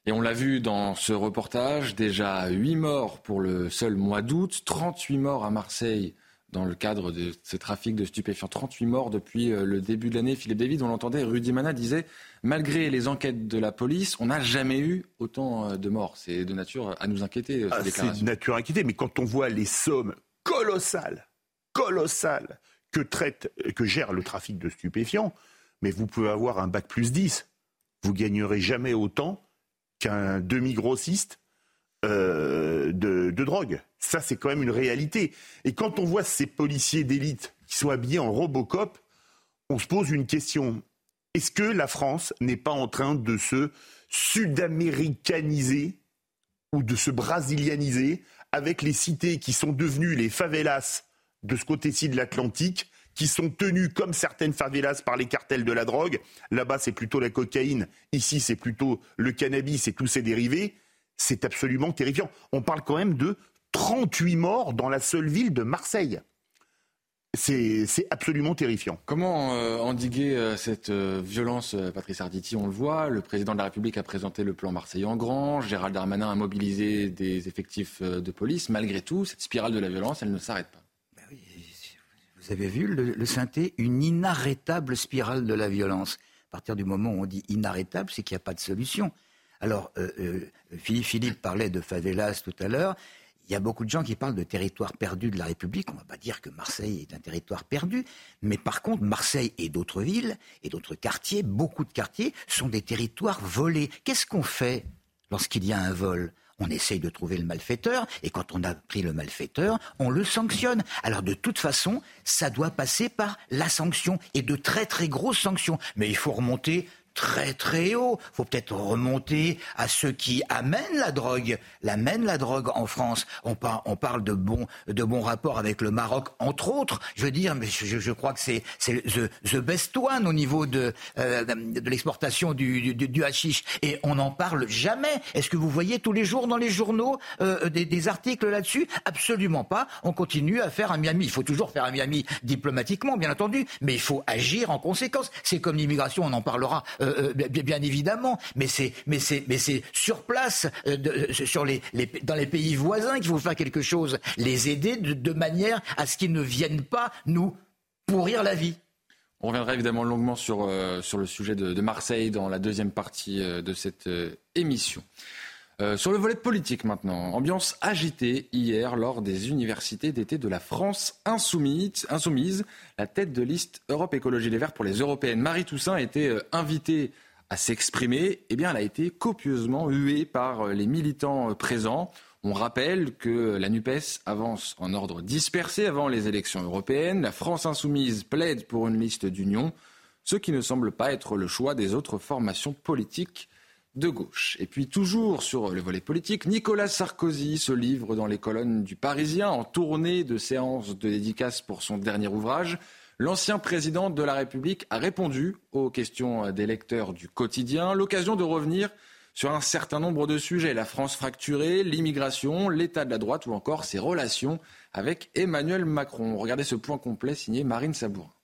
[SPEAKER 1] Et on l'a vu dans ce reportage, déjà 8 morts pour le seul mois d'août, 38 morts à Marseille dans le cadre de ce trafic de stupéfiants. 38 morts depuis euh, le début de l'année. Philippe David, on l'entendait, Rudy Mana disait, malgré les enquêtes de la police, on n'a jamais eu autant euh, de morts. C'est de nature à nous inquiéter.
[SPEAKER 9] Euh, ah, c'est de nature à inquiéter, mais quand on voit les sommes colossales, colossales que traite, que gère le trafic de stupéfiants, mais vous pouvez avoir un bac plus 10. Vous gagnerez jamais autant qu'un demi-grossiste euh, de, drogue. Ça, c'est quand même une réalité. Et quand on voit ces policiers d'élite qui sont habillés en Robocop, on se pose une question. Est-ce que la France n'est pas en train de se sud-américaniser ou de se brasilianiser avec les cités qui sont devenues les favelas de ce côté-ci de l'Atlantique qui sont tenus comme certaines favelas par les cartels de la drogue. Là-bas, c'est plutôt la cocaïne. Ici, c'est plutôt le cannabis et tous ses dérivés. C'est absolument terrifiant. On parle quand même de 38 morts dans la seule ville de Marseille. C'est absolument terrifiant.
[SPEAKER 1] Comment euh, endiguer euh, cette euh, violence, Patrice Arditi? On le voit, le président de la République a présenté le plan Marseille en grand, Gérald Darmanin a mobilisé des effectifs de police. Malgré tout, cette spirale de la violence, elle ne s'arrête pas
[SPEAKER 7] vous avez vu le, synthé, une inarrêtable spirale de la violence. À partir du moment où on dit inarrêtable, c'est qu'il n'y a pas de solution. Alors, euh, euh, Philippe, Philippe parlait de favelas tout à l'heure. Il y a beaucoup de gens qui parlent de territoire perdu de la République. On ne va pas dire que Marseille est un territoire perdu, mais par contre, Marseille et d'autres villes et d'autres quartiers, beaucoup de quartiers, sont des territoires volés. Qu'est-ce qu'on fait lorsqu'il y a un vol? On essaye de trouver le malfaiteur, et quand on a pris le malfaiteur, on le sanctionne. Alors de toute façon, ça doit passer par la sanction, et de très très grosses sanctions. Mais il faut remonter très très haut. Faut peut-être remonter à ceux qui amènent la drogue, l'amènent la drogue en France. On, parle de bons de bons rapports avec le Maroc, entre autres. Je veux dire, mais je, crois que c'est the, the, best one au niveau de euh, de l'exportation du, du, hashish. Et on n'en parle jamais. Est-ce que vous voyez tous les jours dans les journaux euh, des, des, articles là-dessus? Absolument pas. On continue à faire un Miami. Il faut toujours faire un Miami diplomatiquement, bien entendu, mais il faut agir en conséquence. C'est comme l'immigration, on en parlera. Euh, euh, euh, bien, évidemment, mais c'est mais c'est mais c'est sur place, euh, sur les, dans les pays voisins qu'il faut faire quelque chose, les aider de, manière à ce qu'ils ne viennent pas nous pourrir la vie.
[SPEAKER 1] On reviendra évidemment longuement sur, sur le sujet de, Marseille dans la deuxième partie de cette émission. Sur le volet politique maintenant, ambiance agitée hier lors des universités d'été de la France insoumise. La tête de liste Europe Écologie Les Verts pour les européennes, Marie Toussaint, a été euh, invitée à s'exprimer. Eh bien, elle a été copieusement huée par euh, les militants euh, présents. On rappelle que la NUPES avance en ordre dispersé avant les élections européennes. La France insoumise plaide pour une liste d'union, ce qui ne semble pas être le choix des autres formations politiques de gauche. Et puis toujours sur le volet politique, Nicolas Sarkozy se livre dans les colonnes du Parisien en tournée de séances de dédicace pour son dernier ouvrage. L'ancien président de la République a répondu aux questions des lecteurs du quotidien, l'occasion de revenir sur un certain nombre de sujets, la France fracturée, l'immigration, l'état de la droite ou encore ses relations avec Emmanuel Macron. Regardez ce point complet signé Marine Sabourin.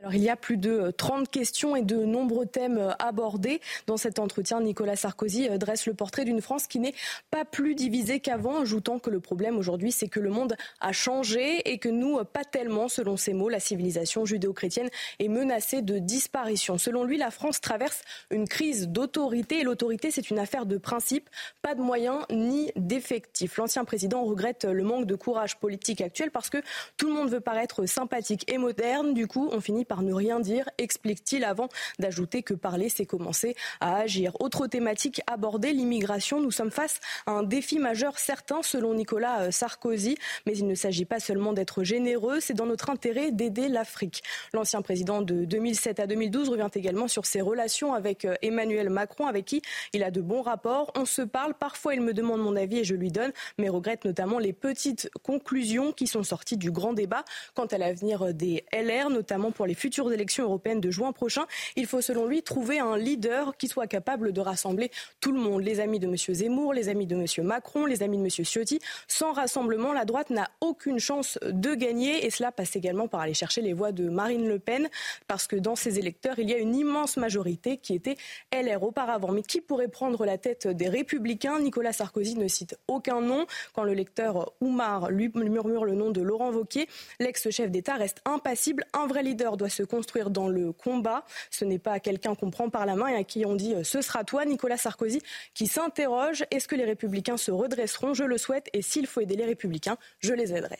[SPEAKER 8] Alors, il y a plus de 30 euh, questions et de nombreux thèmes euh, abordés. Dans cet entretien, Nicolas Sarkozy euh, dresse le portrait d'une France qui n'est pas plus divisée qu'avant, ajoutant que le problème aujourd'hui, c'est que le monde a changé et que nous, pas tellement, selon ses mots, la civilisation judéo-chrétienne est menacée de disparition. Selon lui, la France traverse une crise d'autorité et l'autorité, c'est une affaire de principe, pas de moyens ni d'effectifs. L'ancien président regrette le manque de courage politique actuel parce que tout le monde veut paraître sympathique et moderne. Du coup, on finit par ne rien dire, explique-t-il avant d'ajouter que parler, c'est commencer à agir. Autre thématique abordée, l'immigration. Nous sommes face à un défi majeur, certain, selon Nicolas euh, Sarkozy, mais il ne s'agit pas seulement d'être généreux, c'est dans notre intérêt d'aider l'Afrique. L'ancien président de 2007 à 2012 revient également sur ses relations avec euh, Emmanuel Macron, avec qui il a de bons rapports. On se parle, parfois il me demande mon avis et je lui donne, mais regrette notamment les petites conclusions qui sont sorties du grand débat quant à l'avenir des LR, notamment pour les futures élections européennes de juin prochain. Il faut selon lui trouver un leader qui soit capable de rassembler tout le monde, les amis de M. Zemmour, les amis de M. Macron, les amis de M. Ciotti. Sans rassemblement, la droite n'a aucune chance de gagner et cela passe également par aller chercher les voix de Marine Le Pen parce que dans ses électeurs, il y a une immense majorité qui était LR auparavant. Mais qui pourrait prendre la tête des Républicains? Nicolas Sarkozy ne cite aucun nom. Quand le lecteur Oumar lui murmure le nom de Laurent Wauquiez, l'ex-chef d'État reste impassible. Un vrai leader doit se construire dans le combat. Ce n'est pas quelqu'un qu'on prend par la main et à qui on dit euh, ce sera toi, Nicolas Sarkozy, qui s'interroge est-ce que les républicains se redresseront? Je le souhaite et s'il faut aider les républicains, je les aiderai.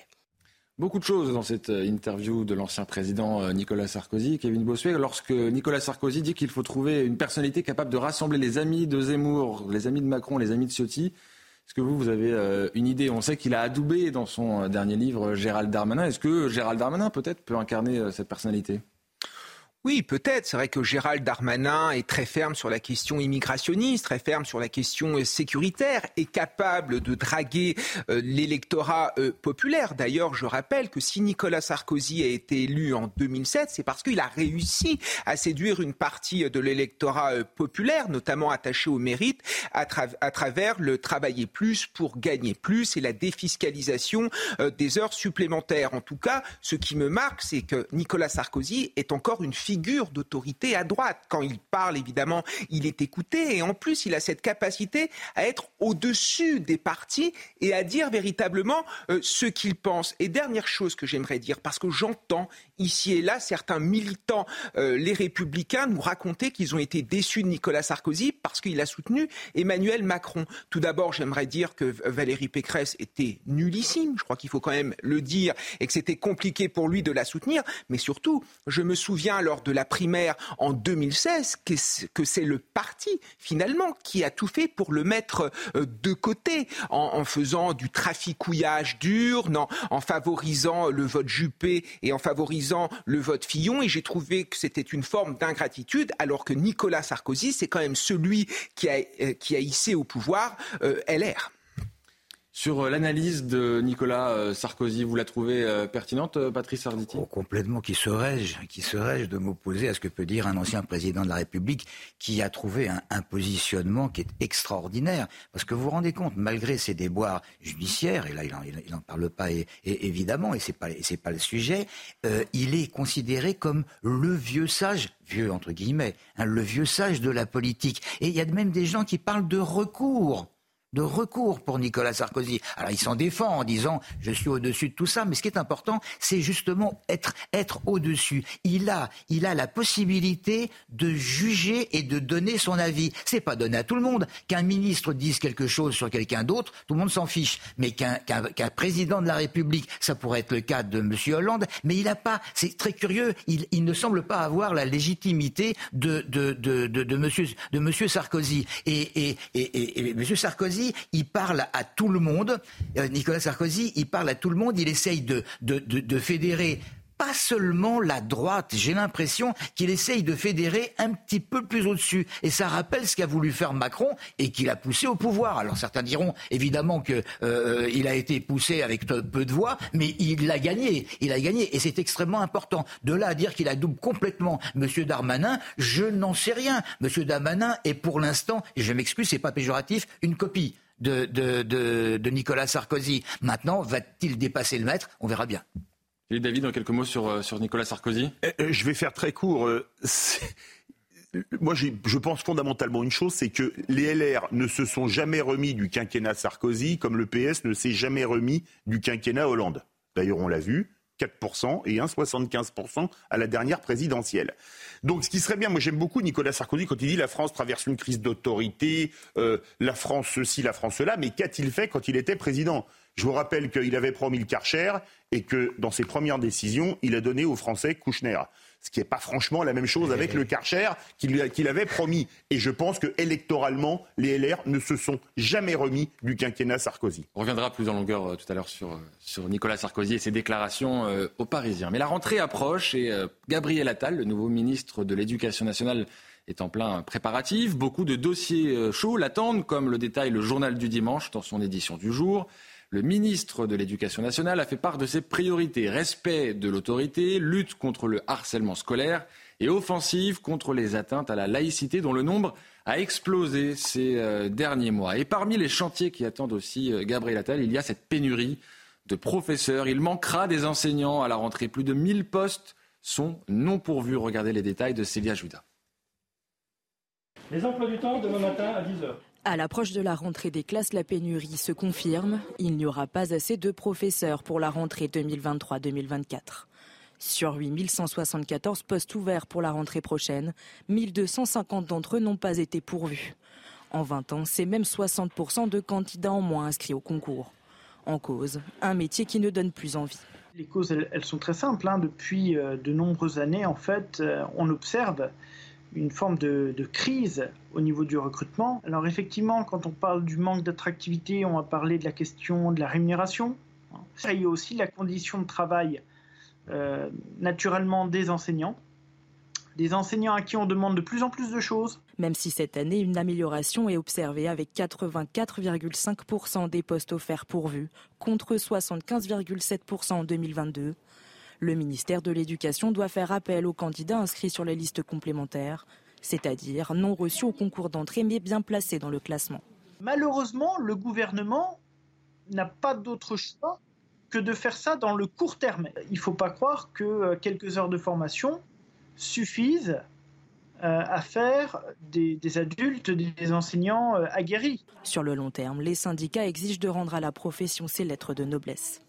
[SPEAKER 1] Beaucoup de choses dans cette euh, interview de l'ancien président euh, Nicolas Sarkozy, Kevin Bossuet, lorsque Nicolas Sarkozy dit qu'il faut trouver une personnalité capable de rassembler les amis de Zemmour, les amis de Macron, les amis de Ciotti. Est-ce que vous, vous avez une idée? On sait qu'il a adoubé dans son dernier livre Gérald Darmanin. Est-ce que Gérald Darmanin, peut-être, peut incarner cette personnalité?
[SPEAKER 6] Oui, peut-être. C'est vrai que Gérald Darmanin est très ferme sur la question immigrationniste, très ferme sur la question euh, sécuritaire, est capable de draguer euh, l'électorat euh, populaire. D'ailleurs, je rappelle que si Nicolas Sarkozy a été élu en 2007, c'est parce qu'il a réussi à séduire une partie de l'électorat populaire, notamment attaché au mérite, à, travers le travailler plus pour gagner plus et la défiscalisation des heures supplémentaires. En tout cas, ce qui me marque, c'est que Nicolas Sarkozy est encore une figure d'autorité à droite. Quand il parle, évidemment, il est écouté et en plus, il a cette capacité à être au-dessus des partis et à dire véritablement euh, ce qu'il pense. Et dernière chose que j'aimerais dire, parce que j'entends ici et là certains militants, euh, les républicains, nous raconter qu'ils ont été déçus de Nicolas Sarkozy parce qu'il a soutenu Emmanuel Macron. Tout d'abord, j'aimerais dire que Valérie Pécresse était nullissime, je crois qu'il faut quand même le dire, et que c'était compliqué pour lui de la soutenir. Mais surtout, je me souviens lors de la primaire en 2016 que c'est le parti finalement qui a tout fait pour le mettre euh, de côté en, faisant du traficouillage d'urnes, en, en favorisant le vote Juppé et en favorisant le vote Fillon. Et j'ai trouvé que c'était une forme d'ingratitude alors que Nicolas Sarkozy, c'est quand même celui qui a, euh, hissé au pouvoir euh, LR.
[SPEAKER 1] Sur euh, l'analyse de Nicolas euh, Sarkozy, vous la trouvez euh, pertinente, Patrice Arditi?
[SPEAKER 7] Oh, Complètement. Qui serais-je? Qui serais de m'opposer à ce que peut dire un ancien président de la République qui a trouvé un, positionnement qui est extraordinaire? Parce que vous vous rendez compte, malgré ses déboires judiciaires, et là il n'en parle pas évidemment, et c'est pas c'est pas le sujet, il est considéré comme le vieux sage vieux entre guillemets, hein, le vieux sage de la politique. Et il y a même des gens qui parlent de recours de recours pour Nicolas Sarkozy. Alors il s'en défend en disant je suis au-dessus de tout ça, mais ce qui est important, c'est justement être être au-dessus. Il a il a la possibilité de juger et de donner son avis. C'est pas donné à tout le monde qu'un ministre dise quelque chose sur quelqu'un d'autre, tout le monde s'en fiche. Mais qu'un qu'un président de la République, ça pourrait être le cas de Monsieur Hollande, mais il a pas. C'est très curieux. Il, ne semble pas avoir la légitimité de de de de, Monsieur Sarkozy et et et, et, Monsieur Sarkozy Il parle à tout le monde. Euh, Nicolas Sarkozy, il parle à tout le monde. Il essaye de fédérer pas seulement la droite. J'ai l'impression qu'il essaye de fédérer un petit peu plus au-dessus. Et ça rappelle ce qu'a voulu faire Macron et qu'il a poussé au pouvoir. Alors certains diront évidemment qu'il euh, a été poussé avec peu de voix, mais il l'a gagné. Il a gagné et c'est extrêmement important. De là à dire qu'il a double complètement M. Darmanin, je n'en sais rien. M. Darmanin est pour l'instant, et je m'excuse, c'est pas péjoratif, une copie. De, de Nicolas Sarkozy. Maintenant, va-t-il dépasser le maître? On verra bien.
[SPEAKER 1] David, en quelques mots sur, euh, Nicolas Sarkozy?
[SPEAKER 9] Euh, euh, Je vais faire très court. Moi, je pense fondamentalement une chose, c'est que les LR ne se sont jamais remis du quinquennat Sarkozy, comme le PS ne s'est jamais remis du quinquennat Hollande. D'ailleurs, on l'a vu, 4% et 1,75% à la dernière présidentielle. Donc ce qui serait bien, moi j'aime beaucoup Nicolas Sarkozy quand il dit la France traverse une crise d'autorité, la France ceci, la France cela, mais qu'a-t-il fait quand il était président? Je vous rappelle qu'il avait promis le Karcher et que dans ses premières décisions, il a donné aux Français Kouchner. Ce qui n'est pas franchement la même chose avec le Karcher qu'il avait promis. Et je pense que électoralement, les LR ne se sont jamais remis du quinquennat Sarkozy.
[SPEAKER 1] On reviendra plus en longueur euh, tout à l'heure sur, euh, sur Nicolas Sarkozy et ses déclarations euh, aux Parisiens. Mais la rentrée approche et Gabriel Attal, le nouveau ministre de l'Éducation nationale, est en plein préparatif. Beaucoup de dossiers chauds l'attendent, comme le détaille le journal du dimanche dans son édition du jour. Le ministre de l'Éducation nationale a fait part de ses priorités respect de l'autorité, lutte contre le harcèlement scolaire et offensive contre les atteintes à la laïcité dont le nombre a explosé ces euh, derniers mois. Et parmi les chantiers qui attendent aussi euh, Gabriel Attal, il y a cette pénurie de professeurs. Il manquera des enseignants à la rentrée. Plus de 1000 postes sont non pourvus. Regardez les détails de Célia Judas.
[SPEAKER 20] Les emplois du temps demain matin à 10h.
[SPEAKER 12] À l'approche de la rentrée des classes, la pénurie se confirme. Il n'y aura pas assez de professeurs pour la rentrée 2023-2024. Sur 8174 postes ouverts pour la rentrée prochaine, 1250 d'entre eux n'ont pas été pourvus. En 20 ans, c'est même 60% de candidats en moins inscrits au concours. En cause, un métier qui ne donne plus envie.
[SPEAKER 20] Les causes, elles, sont très simples. Hein. Depuis euh, de nombreuses années, en fait, euh, on observe une forme de, crise au niveau du recrutement. Alors effectivement, quand on parle du manque d'attractivité, on va parler de la question de la rémunération. Il y a aussi la condition de travail euh, naturellement des enseignants. Des enseignants à qui on demande de plus en plus de choses.
[SPEAKER 12] Même si cette année, une amélioration est observée avec 84,5% des postes offerts pourvus, contre 75,7% en 2022. Le ministère de l'Éducation doit faire appel aux candidats inscrits sur les listes complémentaires, c'est-à-dire non reçus au concours d'entrée mais bien placés dans le classement.
[SPEAKER 20] Malheureusement, le gouvernement n'a pas d'autre choix que de faire ça dans le court terme. Il ne faut pas croire que euh, quelques heures de formation suffisent euh, à faire des, des, adultes, des enseignants euh, aguerris.
[SPEAKER 12] Sur le long terme, les syndicats exigent de rendre à la profession ses lettres de noblesse.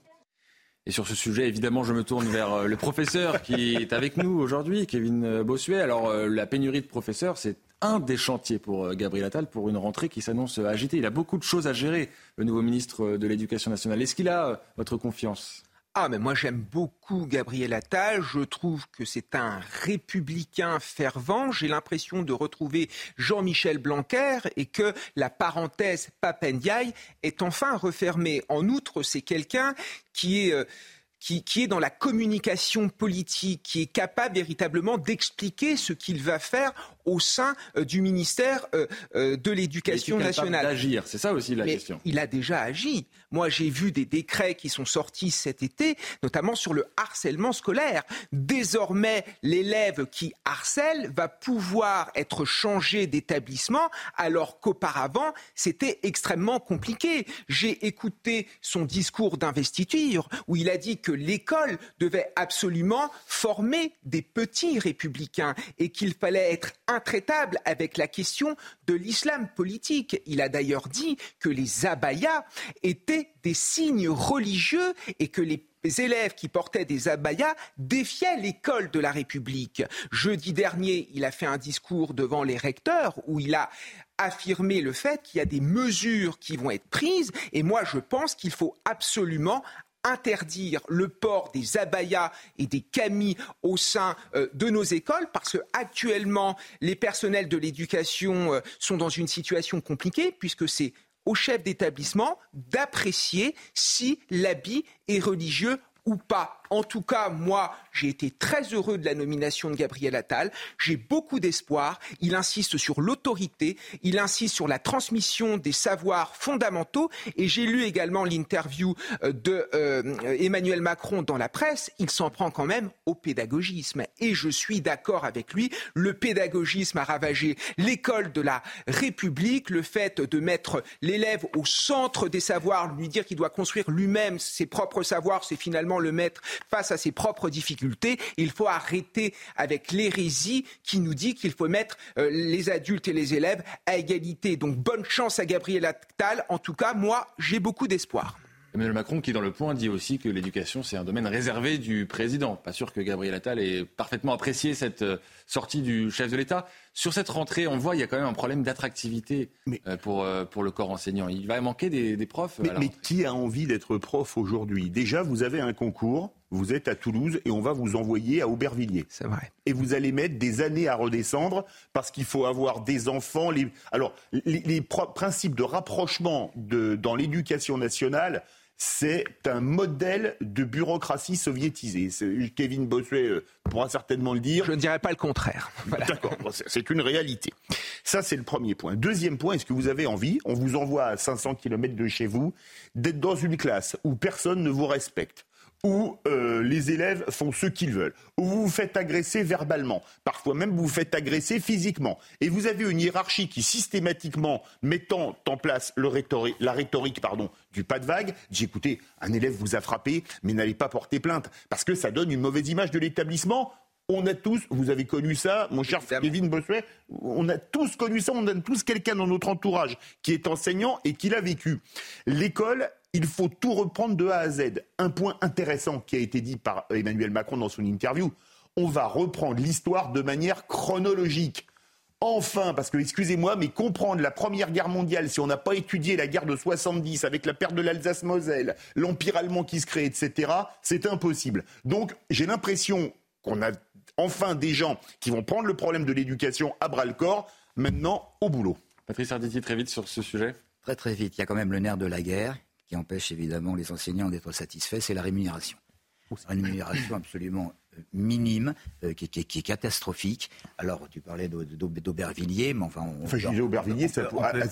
[SPEAKER 1] Et sur ce sujet, évidemment, je me tourne vers euh, le professeur qui est avec nous aujourd'hui, Kevin euh, Bossuet. Alors, euh, la pénurie de professeurs, c'est un des chantiers pour Gabriel Attal pour une rentrée qui s'annonce agitée. Il a beaucoup de choses à gérer, le nouveau ministre de l'Éducation nationale. Est-ce qu'il a votre confiance?
[SPEAKER 6] Ah, mais moi j'aime beaucoup Gabriel Attal. Je trouve que c'est un républicain fervent. J'ai l'impression de retrouver Jean-Michel Blanquer et que la parenthèse Papendiaï est enfin refermée. En outre, c'est quelqu'un qui est. Euh, qui, est dans la communication politique, qui est capable véritablement d'expliquer ce qu'il va faire au sein euh, du ministère euh, euh, de l'Éducation nationale.
[SPEAKER 1] D'agir, c'est ça aussi la question.
[SPEAKER 6] Il a déjà agi. Moi, j'ai vu des décrets qui sont sortis cet été, notamment sur le harcèlement scolaire. Désormais, l'élève qui harcèle va pouvoir être changé d'établissement, alors qu'auparavant, c'était extrêmement compliqué. J'ai écouté son discours d'investiture où il a dit que l'école devait absolument former des petits républicains et qu'il fallait être intraitable avec la question de l'islam politique. Il a d'ailleurs dit que les abayas étaient des signes religieux et que les élèves qui portaient des abayas défiaient l'école de la République. Jeudi dernier, il a fait un discours devant les recteurs où il a affirmé le fait qu'il y a des mesures qui vont être prises et moi je pense qu'il faut absolument interdire le port des abayas et des camis au sein euh, de nos écoles parce que actuellement les personnels de l'éducation euh, sont dans une situation compliquée puisque c'est au chef d'établissement d'apprécier si l'habit est religieux ou pas. En tout cas, moi, j'ai été très heureux de la nomination de Gabriel Attal. J'ai beaucoup d'espoir. Il insiste sur l'autorité, il insiste sur la transmission des savoirs fondamentaux. Et j'ai lu également l'interview euh, de euh, Emmanuel Macron dans la presse. Il s'en prend quand même au pédagogisme. Et je suis d'accord avec lui. Le pédagogisme a ravagé l'école de la République. Le fait de mettre l'élève au centre des savoirs, lui dire qu'il doit construire lui-même ses propres savoirs, c'est finalement le mettre face à ses propres difficultés. Il faut arrêter avec l'hérésie qui nous dit qu'il faut mettre euh, les adultes et les élèves à égalité. Donc bonne chance à Gabriel Attal. En tout cas, moi, j'ai beaucoup d'espoir.
[SPEAKER 1] Emmanuel Macron, qui dans le point dit aussi que l'éducation, c'est un domaine réservé du président. Pas sûr que Gabriel Attal ait parfaitement apprécié cette euh, sortie du chef de l'État. Sur cette rentrée, on voit il y a quand même un problème d'attractivité euh, pour, euh, pour le corps enseignant. Il va manquer des, profs.
[SPEAKER 9] Mais, mais qui a envie d'être prof aujourd'hui? Déjà, vous avez un concours, vous êtes à Toulouse et on va vous envoyer à Aubervilliers.
[SPEAKER 6] C'est vrai.
[SPEAKER 9] Et vous allez mettre des années à redescendre parce qu'il faut avoir des enfants. Les... Alors, les, principes de rapprochement de, dans l'éducation nationale, c'est un modèle de bureaucratie soviétisée. Kevin Bossuet euh, pourra certainement le dire.
[SPEAKER 6] Je ne dirais pas le contraire.
[SPEAKER 9] D'accord, c'est une réalité. Ça, c'est le premier point. Deuxième point, est-ce que vous avez envie, on vous envoie à 500 km de chez vous, d'être dans une classe où personne ne vous respecte où euh, les élèves font ce qu'ils veulent, où vous vous faites agresser verbalement, parfois même vous vous faites agresser physiquement. Et vous avez une hiérarchie qui systématiquement mettant en place la rhétorique pardon, du pas de vague, dit écoutez, un élève vous a frappé, mais n'allez pas porter plainte, parce que ça donne une mauvaise image de l'établissement. On a tous, vous avez connu ça, mon cher Kevin Bossuet, on a tous connu ça, on a tous quelqu'un dans notre entourage qui est enseignant et qui l'a vécu. L'école, il faut tout reprendre de A à Z. Un point intéressant qui a été dit par Emmanuel Macron dans son interview, on va reprendre l'histoire de manière chronologique. Enfin, parce que, excusez-moi, mais comprendre la Première Guerre mondiale, si on n'a pas étudié la guerre de 70 avec la perte de l'Alsace-Moselle, l'Empire allemand qui se crée, etc., c'est impossible. Donc, j'ai l'impression qu'on a enfin des gens qui vont prendre le problème de l'éducation à bras-le-corps, maintenant au boulot.
[SPEAKER 1] Patrice Arditi, très vite sur ce sujet.
[SPEAKER 7] Très très vite. Il y a quand même le nerf de la guerre qui empêche évidemment les enseignants d'être satisfaits, c'est la rémunération. Une rémunération absolument minime, euh, qui, est catastrophique. Alors, tu parlais d'Aubervilliers, mais enfin...
[SPEAKER 9] On, enfin, je disais Aubervilliers, ça,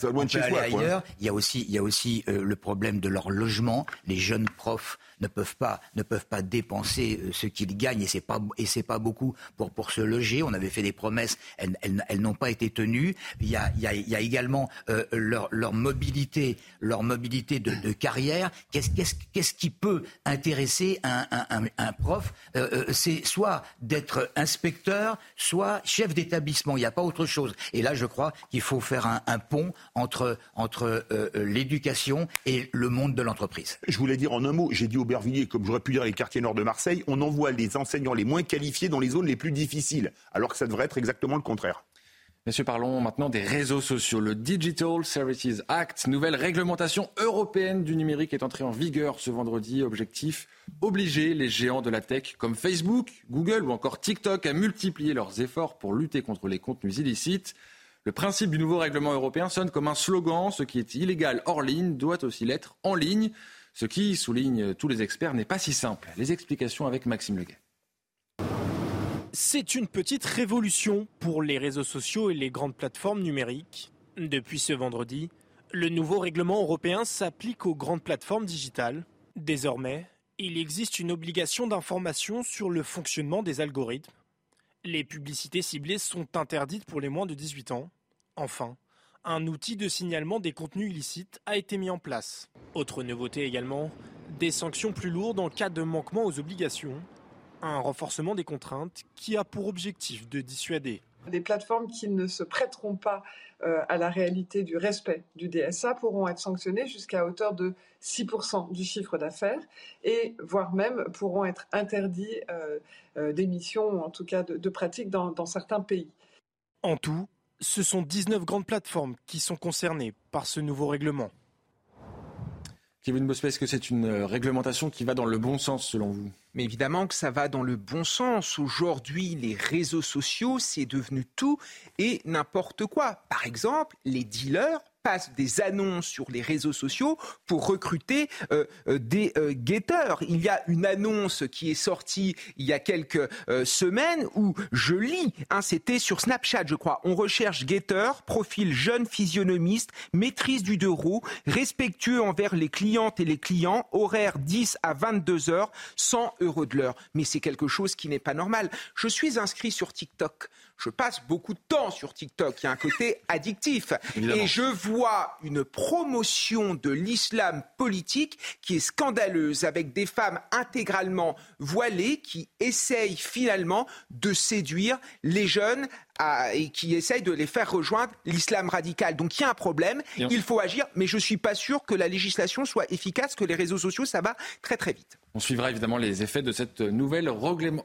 [SPEAKER 9] loin de chez soi.
[SPEAKER 7] Ailleurs. Il y a aussi, il y a aussi euh, le problème de leur logement. Les jeunes profs ne peuvent pas, ne peuvent pas dépenser ce qu'ils gagnent, et c'est pas, et c'est pas beaucoup pour, pour se loger. On avait fait des promesses, elles, elles, n'ont pas été tenues. Il y a, il y a, il y a également leur, leur mobilité, leur mobilité de, de carrière. Qu'est-ce, qu'est-ce, qu'est-ce qui peut intéresser un, un, un, prof c'est soit d'être inspecteur, soit chef d'établissement. Il n'y a pas autre chose. Et là, je crois qu'il faut faire un, pont entre, entre euh, l'éducation et le monde de l'entreprise.
[SPEAKER 9] Je voulais dire en un mot, j'ai dit Aubervilliers, comme j'aurais pu dire les quartiers nord de Marseille, on envoie les enseignants les moins qualifiés dans les zones les plus difficiles, alors que ça devrait être exactement le contraire.
[SPEAKER 1] Messieurs, parlons maintenant des réseaux sociaux. Le Digital Services Act, nouvelle réglementation européenne du numérique, est entrée en vigueur ce vendredi. Objectif obliger les géants de la tech comme Facebook, Google ou encore TikTok à multiplier leurs efforts pour lutter contre les contenus illicites. Le principe du nouveau règlement européen sonne comme un slogan. Ce qui est illégal hors ligne doit aussi l'être en ligne. Ce qui, soulignent tous les experts, n'est pas si simple. Les explications avec Maxime Leguet.
[SPEAKER 21] C'est une petite révolution pour les réseaux sociaux et les grandes plateformes numériques. Depuis ce vendredi, le nouveau règlement européen s'applique aux grandes plateformes digitales. Désormais, il existe une obligation d'information sur le fonctionnement des algorithmes. Les publicités ciblées sont interdites pour les moins de 18 ans. Enfin, un outil de signalement des contenus illicites a été mis en place. Autre nouveauté également, des sanctions plus lourdes en cas de manquement aux obligations un renforcement des contraintes qui a pour objectif de dissuader.
[SPEAKER 22] Des plateformes qui ne se prêteront pas euh, à la réalité du respect du DSA pourront être sanctionnées jusqu'à hauteur de 6% du chiffre d'affaires et voire même pourront être interdits euh, euh, d'émissions ou en tout cas de, de pratiques dans, dans certains pays.
[SPEAKER 21] En tout, ce sont 19 grandes plateformes qui sont concernées par ce nouveau règlement.
[SPEAKER 1] Kevin Bossuet, est-ce que c'est une euh, réglementation qui va dans le bon sens selon vous?
[SPEAKER 6] Mais évidemment que ça va dans le bon sens. Aujourd'hui, les réseaux sociaux, c'est devenu tout et n'importe quoi. Par exemple, les dealers des annonces sur les réseaux sociaux pour recruter euh, euh, des euh, guetteurs. Il y a une annonce qui est sortie il y a quelques semaines où je lis, hein, c'était sur Snapchat, je crois. On recherche guetteur, profil jeune physionomiste, maîtrise du deux roues, respectueux envers les clientes et les clients, horaire 10 à 22 heures, 100 euros de l'heure. Mais c'est quelque chose qui n'est pas normal. Je suis inscrit sur TikTok je passe beaucoup de temps sur TikTok. Il y a un côté addictif. Et je vois une promotion de l'islam politique qui est scandaleuse avec des femmes intégralement voilées qui essayent finalement de séduire les jeunes et qui essayent de les faire rejoindre l'islam radical. Donc il y a un problème, il faut agir, mais je ne suis pas sûr que la législation soit efficace, que les réseaux sociaux, ça va très très vite.
[SPEAKER 1] On suivra évidemment les effets de cette nouvelle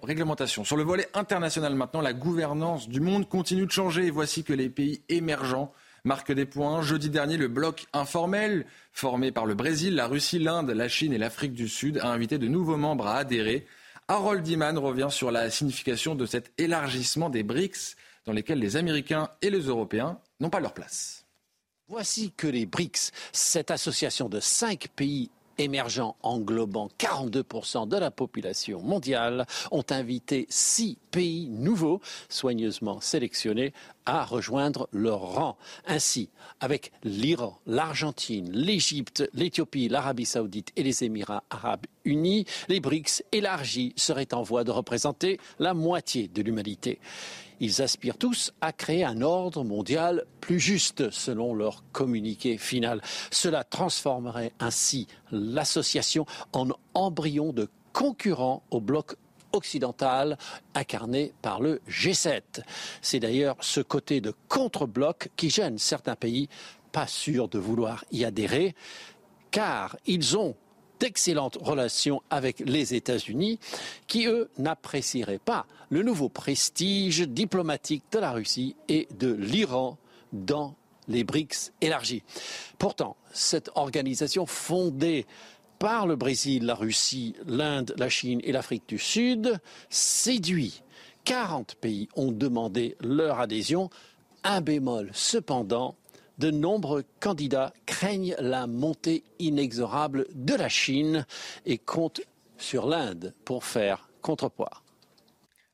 [SPEAKER 1] réglementation. Sur le volet international maintenant, la gouvernance du monde continue de changer. Et voici que les pays émergents marquent des points. Jeudi dernier, le bloc informel, formé par le Brésil, la Russie, l'Inde, la Chine et l'Afrique du Sud, a invité de nouveaux membres à adhérer. Harold Iman revient sur la signification de cet élargissement des BRICS dans lesquels les Américains et les Européens n'ont pas leur place.
[SPEAKER 23] Voici que les BRICS, cette association de cinq pays émergents englobant 42% de la population mondiale, ont invité six pays nouveaux, soigneusement sélectionnés, à rejoindre leur rang. Ainsi, avec l'Iran, l'Argentine, l'Égypte, l'Éthiopie, l'Arabie saoudite et les Émirats arabes unis, les BRICS élargis seraient en voie de représenter la moitié de l'humanité. Ils aspirent tous à créer un ordre mondial plus juste, selon leur communiqué final. Cela transformerait ainsi l'association en embryon de concurrent au bloc occidental incarné par le G7. C'est d'ailleurs ce côté de contre-bloc qui gêne certains pays pas sûrs de vouloir y adhérer, car ils ont d'excellentes relations avec les États-Unis, qui, eux, n'apprécieraient pas le nouveau prestige diplomatique de la Russie et de l'Iran dans les BRICS élargis. Pourtant, cette organisation fondée par le Brésil, la Russie, l'Inde, la Chine et l'Afrique du Sud séduit. 40 pays ont demandé leur adhésion. Un bémol, cependant, de nombreux candidats craignent la montée inexorable de la Chine et comptent sur l'Inde pour faire contrepoids.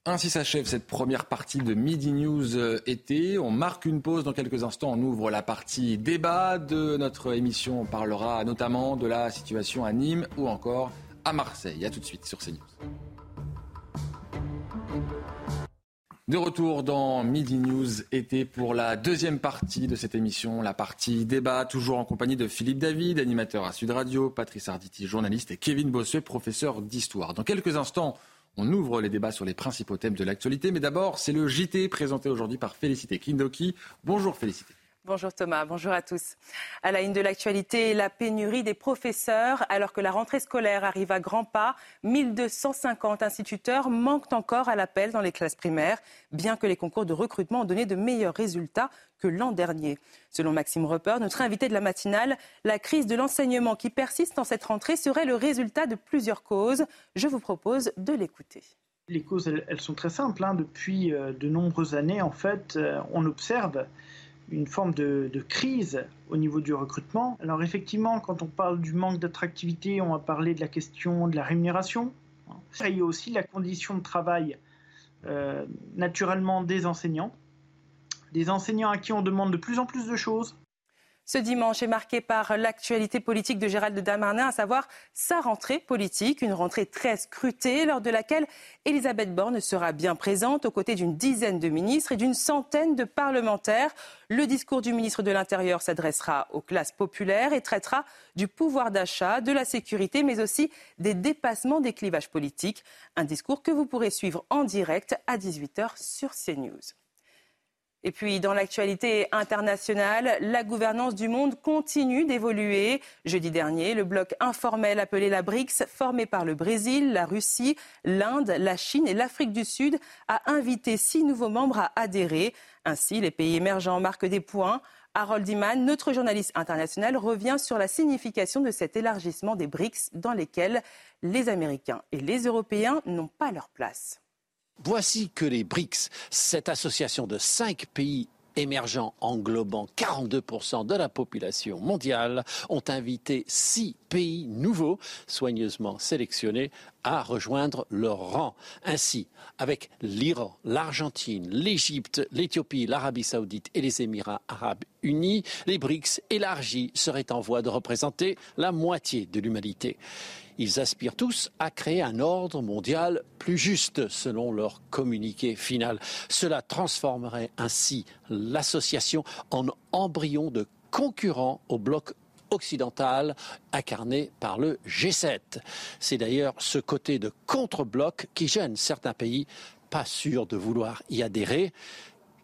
[SPEAKER 1] Ainsi s'achève cette première partie de Midi News euh, été. On marque une pause dans quelques instants. On ouvre la partie débat de notre émission. On parlera notamment de la situation à Nîmes ou encore à Marseille. A tout de suite sur CNews. De retour dans Midi News été pour la deuxième partie de cette émission, la partie débat, toujours en compagnie de Philippe David, animateur à Sud Radio, Patrice Arditi, journaliste, et Kevin Bossuet, professeur d'histoire. Dans quelques instants, on ouvre les débats sur les principaux thèmes de l'actualité, mais d'abord, c'est le JT présenté aujourd'hui par Félicité Kindoki. Bonjour Félicité.
[SPEAKER 24] Bonjour Thomas, bonjour à tous. À la une de l'actualité, la pénurie des professeurs. Alors que la rentrée scolaire arrive à grands pas, 1250 instituteurs manquent encore à l'appel dans les classes primaires, bien que les concours de recrutement ont donné de meilleurs résultats que l'an dernier. Selon Maxime Repper, notre invité de la matinale, la crise de l'enseignement qui persiste en cette rentrée serait le résultat de plusieurs causes. Je vous propose de l'écouter.
[SPEAKER 20] Les causes, elles, sont très simples. Hein. Depuis euh, de nombreuses années, en fait, euh, on observe une forme de, crise au niveau du recrutement. Alors effectivement, quand on parle du manque d'attractivité, on va parler de la question de la rémunération. Il y a aussi la condition de travail euh, naturellement des enseignants. Des enseignants à qui on demande de plus en plus de choses,
[SPEAKER 24] ce dimanche est marqué par l'actualité politique de Gérald Darmanin, à savoir sa rentrée politique, une rentrée très scrutée lors de laquelle Elisabeth Borne sera bien présente aux côtés d'une dizaine de ministres et d'une centaine de parlementaires. Le discours du ministre de l'Intérieur s'adressera aux classes populaires et traitera du pouvoir d'achat, de la sécurité, mais aussi des dépassements des clivages politiques. Un discours que vous pourrez suivre en direct à 18h sur CNews. Et puis, dans l'actualité internationale, la gouvernance du monde continue d'évoluer. Jeudi dernier, le bloc informel appelé la BRICS, formé par le Brésil, la Russie, l'Inde, la Chine et l'Afrique du Sud, a invité six nouveaux membres à adhérer. Ainsi, les pays émergents marquent des points. Harold Iman, notre journaliste international, revient sur la signification de cet élargissement des BRICS dans lesquels les Américains et les Européens n'ont pas leur place.
[SPEAKER 23] Voici que les BRICS, cette association de cinq pays émergents englobant 42% de la population mondiale ont invité six pays nouveaux, soigneusement sélectionnés, à rejoindre leur rang. Ainsi, avec l'Iran, l'Argentine, l'Égypte, l'Éthiopie, l'Arabie saoudite et les Émirats arabes unis, les BRICS élargis seraient en voie de représenter la moitié de l'humanité. Ils aspirent tous à créer un ordre mondial plus juste, selon leur communiqué final. Cela transformerait ainsi l'association en embryon de concurrent au bloc occidental incarné par le G7. C'est d'ailleurs ce côté de contre-bloc qui gêne certains pays pas sûrs de vouloir y adhérer,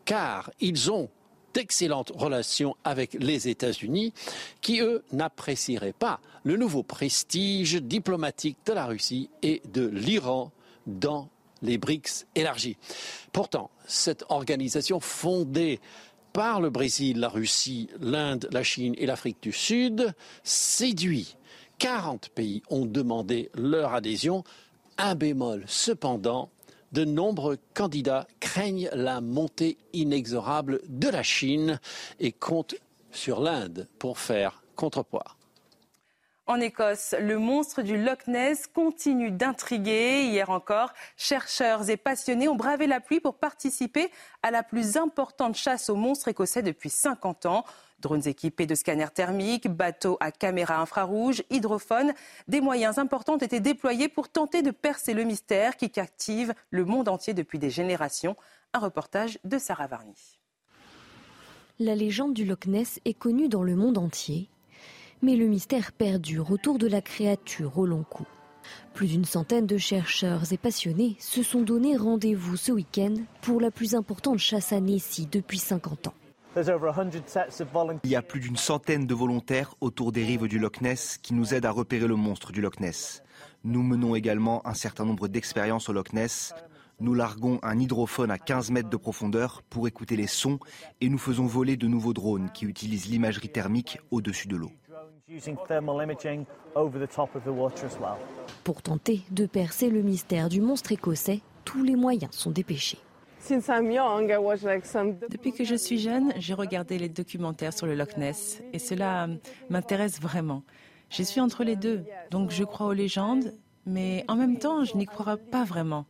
[SPEAKER 23] car ils ont d'excellentes relations avec les États-Unis, qui, eux, n'apprécieraient pas le nouveau prestige diplomatique de la Russie et de l'Iran dans les BRICS élargis. Pourtant, cette organisation fondée par le Brésil, la Russie, l'Inde, la Chine et l'Afrique du Sud séduit. 40 pays ont demandé leur adhésion. Un bémol, cependant, de nombreux candidats craignent la montée inexorable de la Chine et comptent sur l'Inde pour faire contrepoids.
[SPEAKER 24] En Écosse, le monstre du Loch Ness continue d'intriguer. Hier encore, chercheurs et passionnés ont bravé la pluie pour participer à la plus importante chasse aux monstres écossais depuis 50 ans. Drones équipés de scanners thermiques, bateaux à caméra infrarouge, hydrophones, des moyens importants ont été déployés pour tenter de percer le mystère qui captive le monde entier depuis des générations. Un reportage de Sarah Varny.
[SPEAKER 17] La légende du Loch Ness est connue dans le monde entier, mais le mystère perdure autour de la créature au long cou. Plus d'une centaine de chercheurs et passionnés se sont donné rendez-vous ce week-end pour la plus importante chasse à Nessie depuis 50 ans.
[SPEAKER 25] Il y a plus d'une centaine de volontaires autour des rives du Loch Ness qui nous aident à repérer le monstre du Loch Ness. Nous menons également un certain nombre d'expériences au Loch Ness. Nous larguons un hydrophone à 15 mètres de profondeur pour écouter les sons et nous faisons voler de nouveaux drones qui utilisent l'imagerie thermique au-dessus de l'eau.
[SPEAKER 17] Pour tenter de percer le mystère du monstre écossais, tous les moyens sont dépêchés.
[SPEAKER 26] Depuis que je suis jeune, j'ai regardé les documentaires sur le Loch Ness et cela m'intéresse vraiment. Je suis entre les deux, donc je crois aux légendes, mais en même temps, je n'y crois pas vraiment.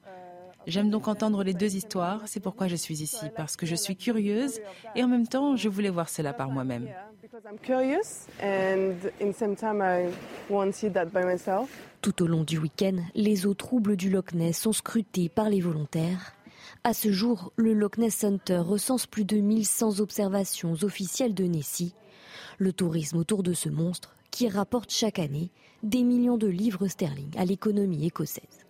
[SPEAKER 26] J'aime donc entendre les deux histoires, c'est pourquoi je suis ici, parce que je suis curieuse et en même temps, je voulais voir cela par moi-même.
[SPEAKER 17] Tout au long du week-end, les eaux troubles du Loch Ness sont scrutées par les volontaires. À ce jour, le Loch Ness Center recense plus de 1100 observations officielles de Nessie. Le tourisme autour de ce monstre, qui rapporte chaque année des millions de livres sterling à l'économie écossaise.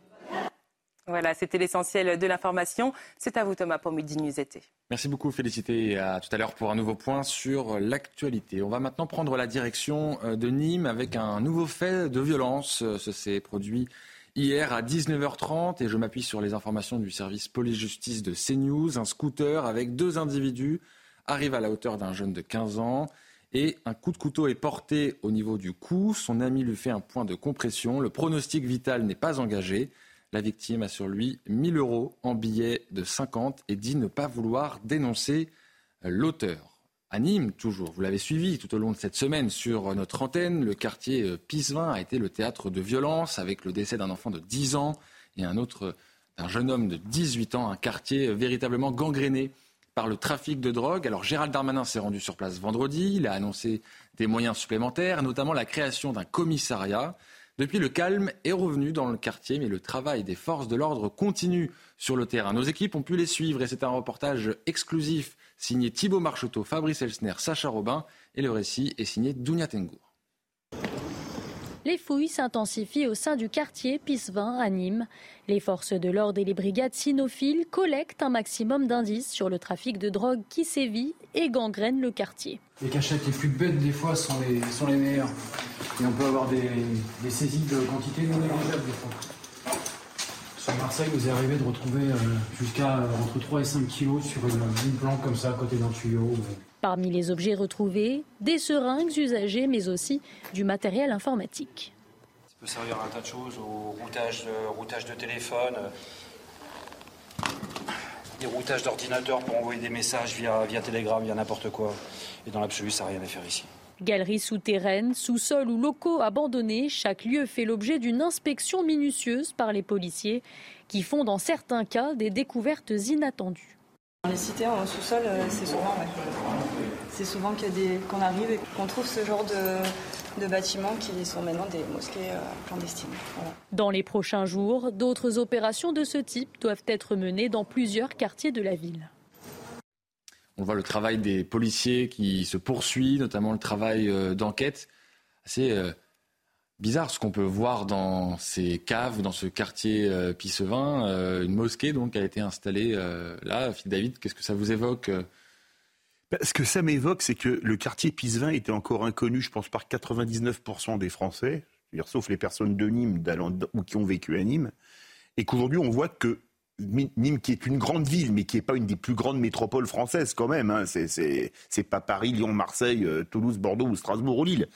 [SPEAKER 24] Voilà, c'était l'essentiel de l'information. C'est à vous Thomas pour Midi.
[SPEAKER 1] Merci beaucoup Félicité à tout à l'heure pour un nouveau point sur l'actualité. On va maintenant prendre la direction euh, de Nîmes avec un nouveau fait de violence. Euh, ce s'est produit hier à 19h30 et je m'appuie sur les informations du service police-justice de CNews. Un scooter avec deux individus arrive à la hauteur d'un jeune de 15 ans et un coup de couteau est porté au niveau du cou. Son ami lui fait un point de compression. Le pronostic vital n'est pas engagé. La victime a sur lui 1000 euros en billets de 50 et dit ne pas vouloir dénoncer l'auteur. À Nîmes, toujours, vous l'avez suivi tout au long de cette semaine sur notre antenne, le quartier Pisevin a été le théâtre de violences avec le décès d'un enfant de 10 ans et un autre d'un jeune homme de 18 ans, un quartier véritablement gangréné par le trafic de drogue. Alors Gérald Darmanin s'est rendu sur place vendredi, il a annoncé des moyens supplémentaires, notamment la création d'un commissariat. Depuis, le calme est revenu dans le quartier, mais le travail des forces de l'ordre continue sur le terrain. Nos équipes ont pu les suivre et c'est un reportage exclusif signé Thibaut Marcheteau, Fabrice Elsner, Sacha Robin et le récit est signé Dounia Tengour.
[SPEAKER 2] Les fouilles s'intensifient au sein du quartier Pisevin à Nîmes. Les forces de l'ordre et les brigades cynophiles collectent un maximum d'indices sur le trafic de drogue qui sévit et gangrène le quartier.
[SPEAKER 27] Les cachettes les plus bêtes des fois sont les, meilleures. Et on peut avoir des, saisies de quantité non négligeables des fois. Sur Marseille, vous est arrivé de retrouver euh, jusqu'à euh, entre 3 et 5 kilos sur une, une plante comme ça à côté d'un tuyau.
[SPEAKER 2] Parmi les objets retrouvés, des seringues usagées, mais aussi du matériel informatique.
[SPEAKER 28] Ça peut servir à un tas de choses, au routage, de, routage de téléphone,
[SPEAKER 29] des routages d'ordinateurs pour envoyer des messages via, via Telegram, via n'importe quoi. Et dans l'absolu, ça n'a rien à faire ici.
[SPEAKER 2] Galeries souterraines, sous-sols ou locaux abandonnés, chaque lieu fait l'objet d'une inspection minutieuse par les policiers qui font dans certains cas des découvertes inattendues.
[SPEAKER 30] Dans les cités en sous-sol, euh, c'est souvent, c'est souvent qu'on arrive et qu'on trouve ce genre de, bâtiments qui sont maintenant des mosquées euh, clandestines.
[SPEAKER 2] Dans les prochains jours, d'autres opérations de ce type doivent être menées dans plusieurs quartiers de la ville.
[SPEAKER 1] On voit le travail des policiers qui se poursuit, notamment le travail euh, d'enquête. Assez euh, bizarre ce qu'on peut voir dans ces caves, dans ce quartier euh, Pissevin. une mosquée donc a été installée là. Phil David, qu'est-ce que ça vous évoque
[SPEAKER 9] bah, ce que ça m'évoque, c'est que le quartier Pissevin était encore inconnu, je pense, par 99% des Français, sauf les personnes de Nîmes ou qui ont vécu à Nîmes, et qu'aujourd'hui on voit que Nîmes qui est une grande ville, mais qui n'est pas une des plus grandes métropoles françaises quand même. Hein. C'est pas Paris, Lyon, Marseille, euh, Toulouse, Bordeaux ou Strasbourg ou Lille.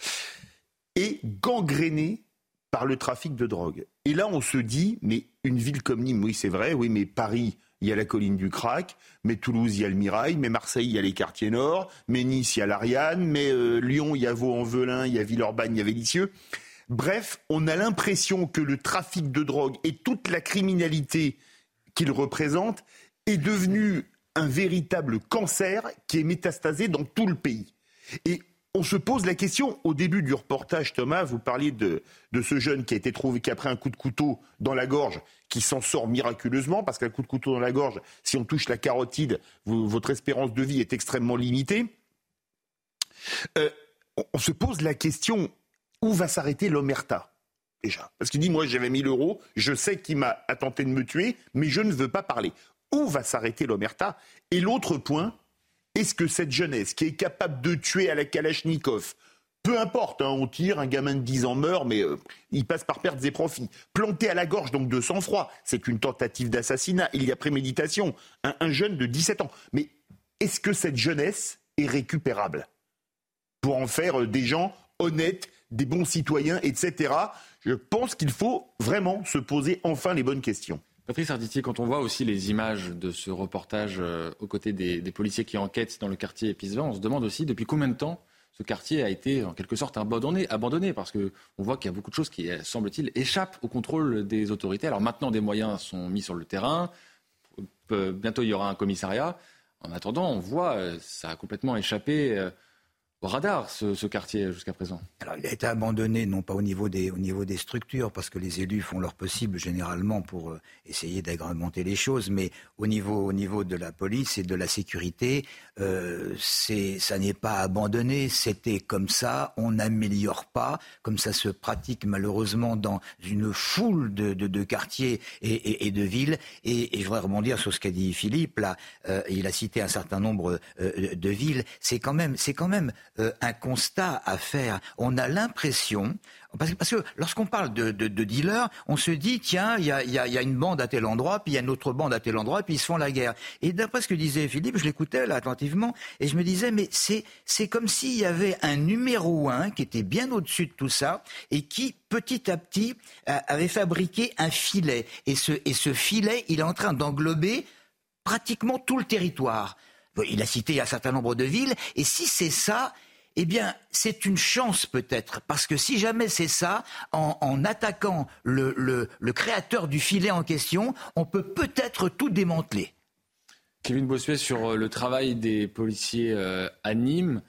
[SPEAKER 9] Gangréné par le trafic de drogue. Et là, on se dit, mais une ville comme Nîmes, oui, c'est vrai, oui, mais Paris, il y a la colline du Crac, mais Toulouse, il y a le Mirail, mais Marseille, il y a les quartiers nord, mais Nice, il y a l'Ariane, mais euh, Lyon, il y a Vaux-en-Velin, il y a Villeurbanne, il y a Vélicieux. Bref, on a l'impression que le trafic de drogue et toute la criminalité qu'il représente est devenu un véritable cancer qui est métastasé dans tout le pays. Et on se pose la question, au début du reportage, Thomas, vous parliez de, ce jeune qui a été trouvé, qui a pris un coup de couteau dans la gorge, qui s'en sort miraculeusement, parce qu'un coup de couteau dans la gorge, si on touche la carotide, votre espérance de vie est extrêmement limitée. Euh, on se pose la question, où va s'arrêter l'omerta déjà? Parce qu'il dit, moi j'avais 1000 euros, je sais qu'il m'a tenté de me tuer, mais je ne veux pas parler. Où va s'arrêter l'omerta? Et l'autre point, est-ce que cette jeunesse qui est capable de tuer à la Kalachnikov, peu importe, hein, on tire, un gamin de 10 ans meurt, mais euh, il passe par pertes et profits. Planté à la gorge, donc de sang-froid, c'est une tentative d'assassinat, il y a préméditation. Un, un jeune de 17 ans. Mais est-ce que cette jeunesse est récupérable Pour en faire euh, des gens honnêtes, des bons citoyens, etc je pense qu'il faut vraiment se poser enfin les bonnes questions.
[SPEAKER 1] Patrice Arditier, quand on voit aussi les images de ce reportage euh, aux côtés des, policiers qui enquêtent dans le quartier Épisevin, on se demande aussi depuis combien de temps ce quartier a été en quelque sorte abandonné, abandonné parce qu'on voit qu'il y a beaucoup de choses qui, semble-t-il, échappent au contrôle des autorités. Alors maintenant, des moyens sont mis sur le terrain. Bientôt, il y aura un commissariat. En attendant, on voit, euh, ça a complètement échappé euh, radar, ce, quartier, jusqu'à présent.
[SPEAKER 7] Alors, il a été abandonné, non pas au niveau, des, au niveau des structures, parce que les élus font leur possible généralement pour euh, essayer d'agrémenter les choses, mais au niveau, au niveau de la police et de la sécurité, euh, ça n'est pas abandonné, c'était comme ça, on n'améliore pas, comme ça se pratique malheureusement dans une foule de, de, quartiers et, et, de villes. Et, et, je voudrais rebondir sur ce qu'a dit Philippe, là, euh, il a cité un certain nombre euh, de villes, c'est quand même, c'est quand même euh, un constat à faire. On a l'impression, parce, que lorsqu'on parle de, dealers, on se dit, tiens, il y a, une bande à tel endroit, puis il y a une autre bande à tel endroit, puis ils se font la guerre. Et d'après ce que disait Philippe, je l'écoutais attentivement, et je me disais, mais c'est, comme s'il y avait un numéro un qui était bien au-dessus de tout ça, et qui, petit à petit, avait fabriqué un filet. Et ce, et ce filet, il est en train d'englober pratiquement tout le territoire. Il a cité un certain nombre de villes, et si c'est ça, eh bien, c'est une chance peut-être, parce que si jamais c'est ça, en, attaquant le, créateur du filet en question, on peut peut-être tout démanteler.
[SPEAKER 1] Kevin Bossuet sur euh, le travail des policiers euh, à Nîmes.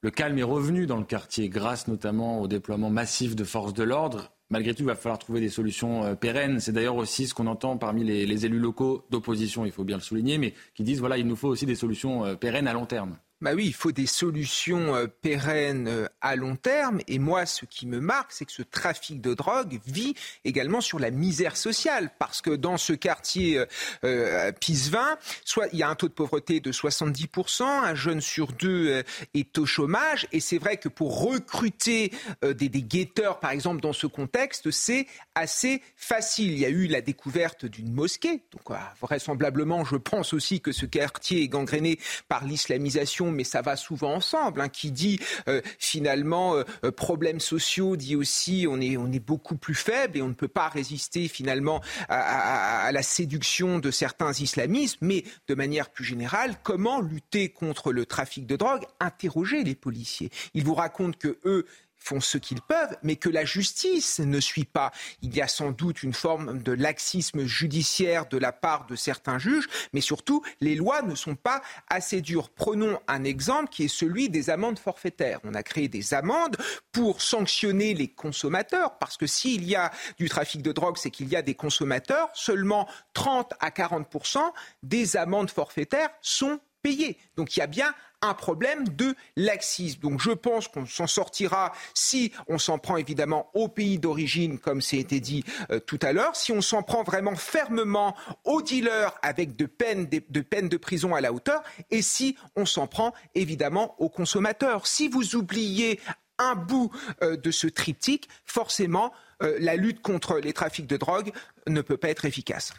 [SPEAKER 1] Le calme est revenu dans le quartier grâce notamment au déploiement massif de forces de l'ordre. Malgré tout, il va falloir trouver des solutions euh, pérennes. C'est d'ailleurs aussi ce qu'on entend parmi les, les élus locaux d'opposition, il faut bien le souligner, mais qui disent voilà, il nous faut aussi des solutions pérennes à long terme.
[SPEAKER 6] Bah oui, il faut des solutions euh, pérennes euh, à long terme. Et moi, ce qui me marque, c'est que ce trafic de drogue vit également sur la misère sociale. Parce que dans ce quartier euh, Pisevin, soit il y a un taux de pauvreté de 70%, un jeune sur deux est au chômage. Et c'est vrai que pour recruter des, des guetteurs, par exemple, dans ce contexte, c'est assez facile. Il y a eu la découverte d'une mosquée. Donc, vraisemblablement, je pense aussi que ce quartier est gangréné par l'islamisation mais ça va souvent ensemble. Hein, qui dit euh, finalement euh, problèmes sociaux dit aussi on est, beaucoup plus faible et on ne peut pas résister finalement à, la séduction de certains islamistes. Mais de manière plus générale, comment lutter contre le trafic de drogue? Interroger les policiers. Ils vous racontent que eux font ce qu'ils peuvent, mais que la justice ne suit pas. Il y a sans doute une forme de laxisme judiciaire de la part de certains juges, mais surtout, les lois ne sont pas assez dures. Prenons un exemple qui est celui des amendes forfaitaires. On a créé des amendes pour sanctionner les consommateurs, parce que s'il y a du trafic de drogue, c'est qu'il y a des consommateurs. Seulement 30 à 40% des amendes forfaitaires sont payées. Donc il y a bien un problème de laxisme. Donc je pense qu'on s'en sortira si on s'en prend évidemment au pays d'origine, comme c'est été dit euh, tout à l'heure, si on s'en prend vraiment fermement aux dealers avec de peines de, prison à la hauteur, et si on s'en prend évidemment aux consommateurs. Si vous oubliez un bout euh, de ce triptyque, forcément, euh, la lutte contre les trafics de drogue ne peut pas être efficace.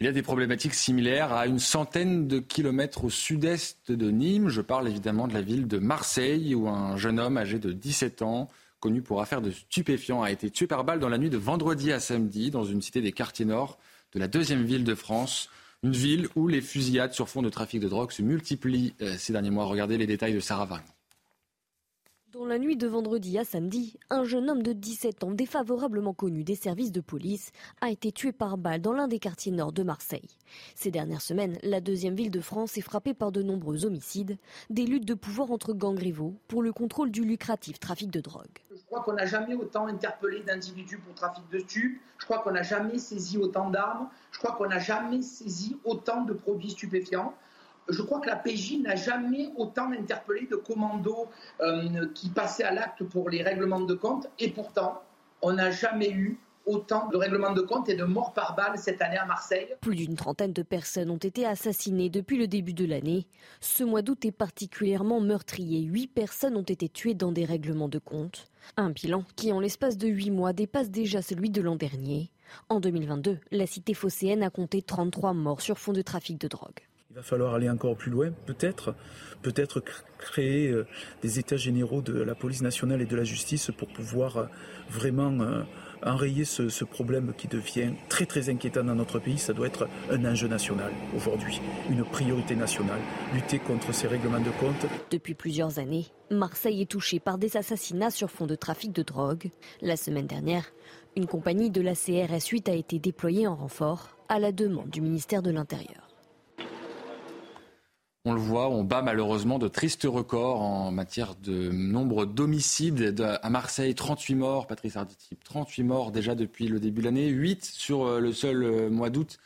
[SPEAKER 1] Il y a des problématiques similaires à une centaine de kilomètres au sud-est de Nîmes. Je parle évidemment de la ville de Marseille où un jeune homme âgé de 17 ans, connu pour affaires de stupéfiants, a été tué par balle dans la nuit de vendredi à samedi dans une cité des quartiers nord de la deuxième ville de France. Une ville où les fusillades sur fond de trafic de drogue se multiplient euh, ces derniers mois. Regardez les détails de Sarah Vargne.
[SPEAKER 17] Dans la nuit de vendredi à samedi, un jeune homme de 17 ans défavorablement connu des services de police a été tué par balle dans l'un des quartiers nord de Marseille. Ces dernières semaines, la deuxième ville de France est frappée par de nombreux homicides, des luttes de pouvoir entre gangs rivaux pour le contrôle du lucratif trafic de drogue.
[SPEAKER 31] Je crois qu'on n'a jamais autant interpellé d'individus pour trafic de stupes, je crois qu'on n'a jamais saisi autant d'armes, je crois qu'on n'a jamais saisi autant de produits stupéfiants je crois que la PJ n'a jamais autant interpellé de commandos euh, qui passaient à l'acte pour les règlements de compte. Et pourtant, on n'a jamais eu autant de règlements de compte et de morts par balle cette année à Marseille.
[SPEAKER 17] Plus d'une trentaine de personnes ont été assassinées depuis le début de l'année. Ce mois d'août est particulièrement meurtrier. Huit personnes ont été tuées dans des règlements de compte. Un bilan qui, en l'espace de huit mois, dépasse déjà celui de l'an dernier. En 2022, la cité phocéenne a compté 33 morts sur fond de trafic de drogue.
[SPEAKER 19] Il va falloir aller encore plus loin, peut-être, peut-être créer euh, des états généraux de la police nationale et de la justice pour pouvoir euh, vraiment euh, enrayer ce, problème qui devient très très inquiétant dans notre pays. Ça doit être un enjeu national aujourd'hui, une priorité nationale, lutter contre ces règlements de compte.
[SPEAKER 17] Depuis plusieurs années, Marseille est touchée par des assassinats sur fond de trafic de drogue. La semaine dernière, une compagnie de la CRS 8 a été déployée en renfort à la demande du ministère de l'Intérieur.
[SPEAKER 1] On le voit, on bat malheureusement de tristes records en matière de nombre d'homicides. À Marseille, 38 morts, Patrice Arditi, 38 morts déjà depuis le début de l'année, 8 sur euh, le seul euh, mois d'août.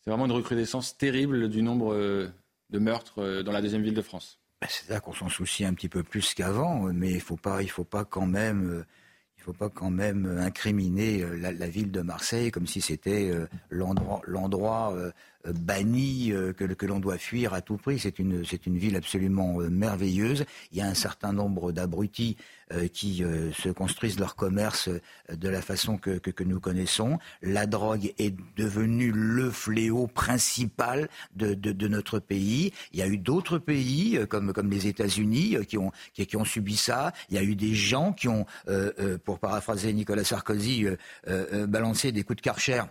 [SPEAKER 1] C'est vraiment une recrudescence terrible du nombre euh, de meurtres dans la deuxième ville de France.
[SPEAKER 7] Ben, c'est là qu'on s'en soucie un petit peu plus qu'avant, mais il ne faut, pas, faut pas quand même faut pas quand même incriminer la, ville de Marseille comme si c'était l'endroit banni, euh, que, que l'on doit fuir à tout prix. C'est une, c'est une ville absolument euh, merveilleuse. Il y a un certain nombre d'abrutis qui se construisent leur commerce de la façon que, que, que, nous connaissons. La drogue est devenue le fléau principal de, de, de notre pays. Il y a eu d'autres pays, comme, comme les États-Unis, qui ont, qui, qui, ont subi ça. Il y a eu des gens qui ont, pour paraphraser Nicolas Sarkozy, balancé des coups de karcher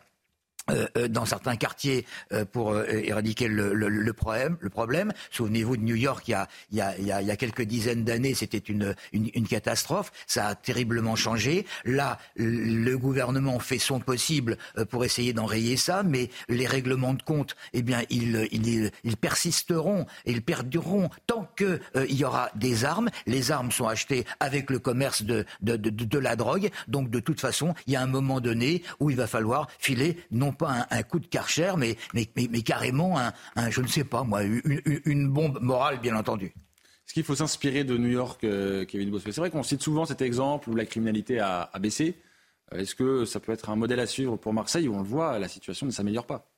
[SPEAKER 7] euh, euh, dans certains quartiers euh, pour éradiquer le, le, le, problème. Le problème. Souvenez-vous de New York, il y a, il y a, il y a, quelques dizaines d'années, c'était une, une, une, catastrophe. Ça a terriblement changé. Là, le gouvernement fait son possible pour essayer d'enrayer ça, mais les règlements de compte, eh bien, ils, ils, ils persisteront et ils perdureront tant qu'il il y aura des armes. Les armes sont achetées avec le commerce de, de, de, de la drogue. Donc, de toute façon, il y a un moment donné où il va falloir filer non pas un, coup de karcher, mais, mais, mais, carrément un, je ne sais pas moi, une, bombe morale, bien entendu.
[SPEAKER 1] Est-ce qu'il faut s'inspirer de New York, euh, Kevin Bossuet C'est vrai qu'on cite souvent cet exemple où la criminalité a, baissé. Euh, est-ce que ça peut être un modèle à suivre pour Marseille? Où on le voit, la situation ne s'améliore pas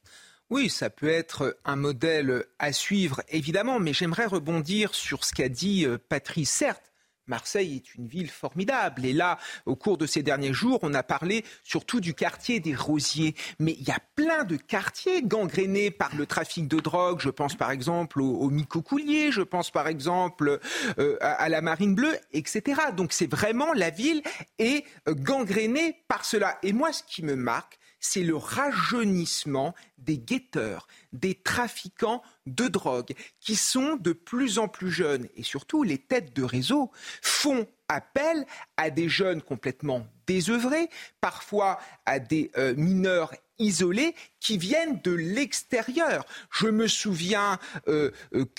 [SPEAKER 6] oui, ça peut être un modèle à suivre, évidemment, mais j'aimerais rebondir sur ce qu'a dit euh, Patrice. Certes, Marseille est une ville formidable. Et là, au cours de ces derniers jours, on a parlé surtout du quartier des Rosiers. Mais il y a plein de quartiers gangrénés par le trafic de drogue. Je pense par exemple au, au Micocoulier, je pense par exemple euh, à, la Marine Bleue, etc. Donc c'est vraiment la ville est euh, gangrénée par cela. Et moi, ce qui me marque, c'est le rajeunissement des guetteurs, des trafiquants de drogue, qui sont de plus en plus jeunes. Et surtout, les têtes de réseau font appel à des jeunes complètement désœuvrés, parfois à des euh, mineurs isolés qui viennent de l'extérieur. Je me souviens euh,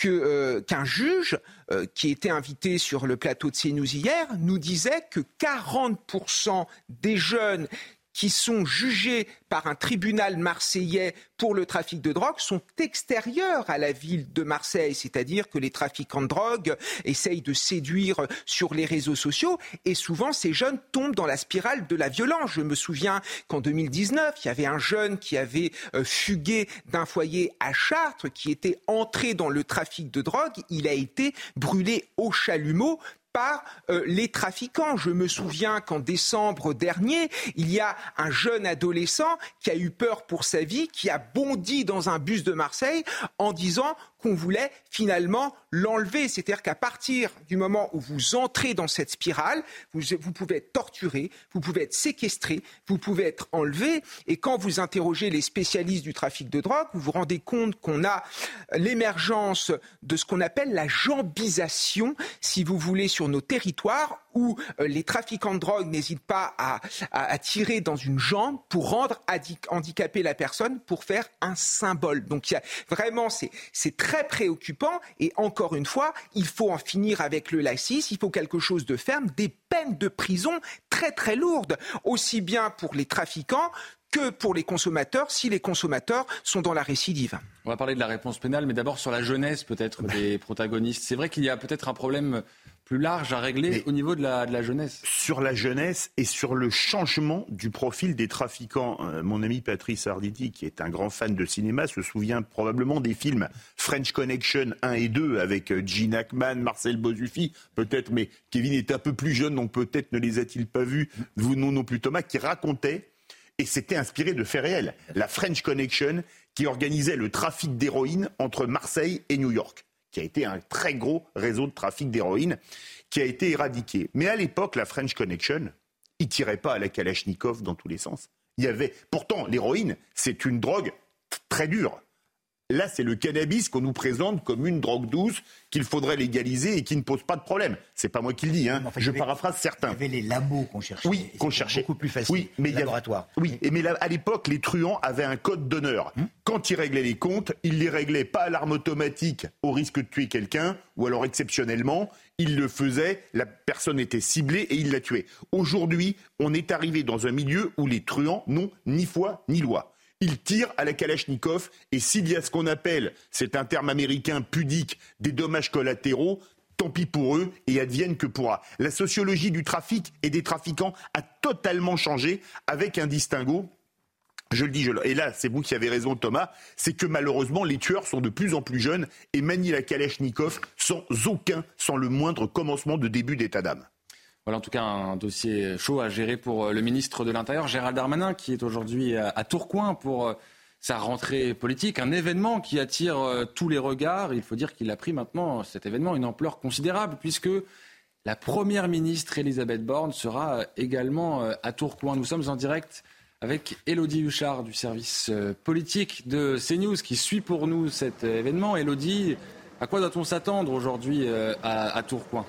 [SPEAKER 6] euh, qu'un juge qui était invité sur le plateau de CNews hier nous disait que 40% des jeunes qui sont jugés par un tribunal marseillais pour le trafic de drogue sont extérieurs à la ville de Marseille, c'est-à-dire que les trafiquants de drogue essayent de séduire sur les réseaux sociaux et souvent ces jeunes tombent dans la spirale de la violence. Je me souviens qu'en 2019, il y avait un jeune qui avait euh, fugué d'un foyer à Chartres, qui était entré dans le trafic de drogue, il a été brûlé au chalumeau par euh, les trafiquants. Je me souviens qu'en décembre dernier, il y a un jeune adolescent qui a eu peur pour sa vie, qui a bondi dans un bus de Marseille en disant qu'on voulait finalement l'enlever. C'est-à-dire qu'à partir du moment où vous entrez dans cette spirale, vous, pouvez être torturé, vous pouvez être séquestré, vous pouvez être enlevé. Et quand vous interrogez les spécialistes du trafic de drogue, vous vous rendez compte qu'on a l'émergence de ce qu'on appelle la jambisation, si vous voulez, sur nos territoires, où euh, les trafiquants de drogue n'hésitent pas à, à, tirer dans une jambe pour rendre handicapée la personne, pour faire un symbole. Donc il y a, vraiment, c'est très préoccupant. Et encore une fois, il faut en finir avec le lacisme, il faut quelque chose de ferme, des peines de prison très très lourdes, aussi bien pour les trafiquants que pour les consommateurs si les consommateurs sont dans la récidive.
[SPEAKER 1] On va parler de la réponse pénale, mais d'abord sur la jeunesse peut-être des protagonistes. C'est vrai qu'il y a peut-être un problème plus large à régler au niveau de la, de la, jeunesse.
[SPEAKER 9] Sur la jeunesse et sur le changement du profil des trafiquants. Euh, mon ami Patrice Arditi, qui est un grand fan de cinéma, se souvient probablement des films French Connection 1 et 2 avec euh, Gene Hackman, Marcel Bozufi, peut-être, mais Kevin est un peu plus jeune, donc peut-être ne les a-t-il pas vus, vous non, non plus Thomas, qui racontait, et c'était inspiré de faits réels, la French Connection qui organisait le trafic d'héroïne entre Marseille et New York qui a été un très gros réseau de trafic d'héroïne, qui a été éradiqué. Mais à l'époque, la French Connection, il tirait pas à la Kalachnikov dans tous les sens. Il y avait, pourtant, l'héroïne, c'est une drogue très dure. Là, c'est le cannabis qu'on nous présente comme une drogue douce qu'il faudrait légaliser et qui ne pose pas de problème. C'est pas moi qui le dis, hein. je paraphrase certains.
[SPEAKER 32] Il y avait les labos qu'on cherchait.
[SPEAKER 9] Oui, qu'on cherchait.
[SPEAKER 32] Beaucoup plus facile.
[SPEAKER 9] Oui, mais
[SPEAKER 32] laboratoire.
[SPEAKER 9] Oui, et mais à l'époque, les truands avaient un code d'honneur. Hum Quand ils réglaient les comptes, ils les réglaient pas à l'arme automatique au risque de tuer quelqu'un, ou alors exceptionnellement, ils le faisaient, la personne était ciblée et ils la tuaient. Aujourd'hui, on est arrivé dans un milieu où les truands n'ont ni foi ni loi. Ils tirent à la Kalachnikov et s'il y a ce qu'on appelle, c'est un terme américain pudique, des dommages collatéraux, tant pis pour eux et advienne que pourra. La sociologie du trafic et des trafiquants a totalement changé avec un distinguo. Je le dis, je et là, c'est vous qui avez raison, Thomas, c'est que malheureusement, les tueurs sont de plus en plus jeunes et manient la Kalachnikov sans aucun, sans le moindre commencement de début d'état d'âme.
[SPEAKER 1] Voilà en tout cas un dossier chaud à gérer pour euh, le ministre de l'Intérieur, Gérald Darmanin, qui est aujourd'hui à Tourcoing pour euh, sa rentrée politique, un événement qui attire euh, tous les regards. Il faut dire qu'il a pris maintenant cet événement une ampleur considérable puisque la première ministre Elisabeth Borne sera également à Tourcoing. Nous sommes en direct avec Elodie Huchard du service politique de CNews qui suit pour nous cet événement. Elodie, à quoi doit-on s'attendre aujourd'hui à Tourcoing?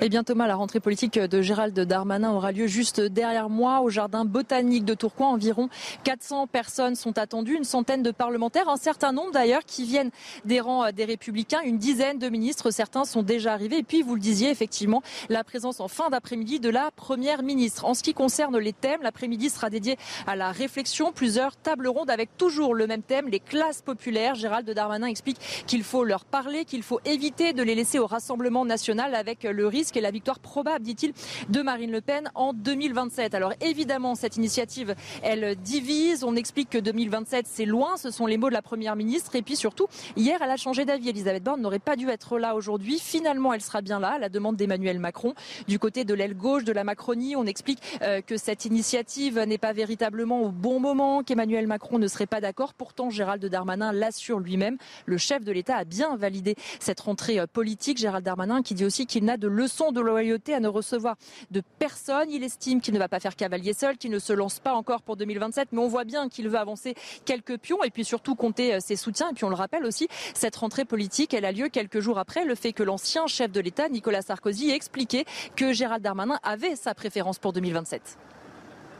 [SPEAKER 33] Eh bien Thomas, la rentrée politique de Gérald Darmanin aura lieu juste derrière moi au jardin botanique de Tourcoing. Environ 400 personnes sont attendues, une centaine de parlementaires, un certain nombre d'ailleurs qui viennent des rangs des républicains, une dizaine de ministres, certains sont déjà arrivés. Et puis vous le disiez effectivement, la présence en fin d'après-midi de la première ministre. En ce qui concerne les thèmes, l'après-midi sera dédié à la réflexion, plusieurs tables rondes avec toujours le même thème, les classes populaires. Gérald Darmanin explique qu'il faut leur parler, qu'il faut éviter de les laisser au Rassemblement national avec le risque risque et la victoire probable, dit-il, de Marine Le Pen en 2027. Alors évidemment, cette initiative, elle divise. On explique que 2027, c'est loin. Ce sont les mots de la Première ministre. Et puis surtout, hier, elle a changé d'avis. Elisabeth Borne n'aurait pas dû être là aujourd'hui. Finalement, elle sera bien là, à la demande d'Emmanuel Macron. Du côté de l'aile gauche de la Macronie, on explique euh, que cette initiative n'est pas véritablement au bon moment, qu'Emmanuel Macron ne serait pas d'accord. Pourtant, Gérald Darmanin l'assure lui-même. Le chef de l'État a bien validé cette rentrée euh, politique. Gérald Darmanin qui dit aussi qu'il n'a de leçons de loyauté à ne recevoir de personne. Il estime qu'il ne va pas faire cavalier seul, qu'il ne se lance pas encore pour 2027, mais on voit bien qu'il veut avancer quelques pions et puis surtout compter euh, ses soutiens. Et puis on le rappelle aussi, cette rentrée politique, elle a lieu quelques jours après le fait que l'ancien chef de l'État, Nicolas Sarkozy, ait expliqué que Gérald Darmanin avait sa préférence pour 2027.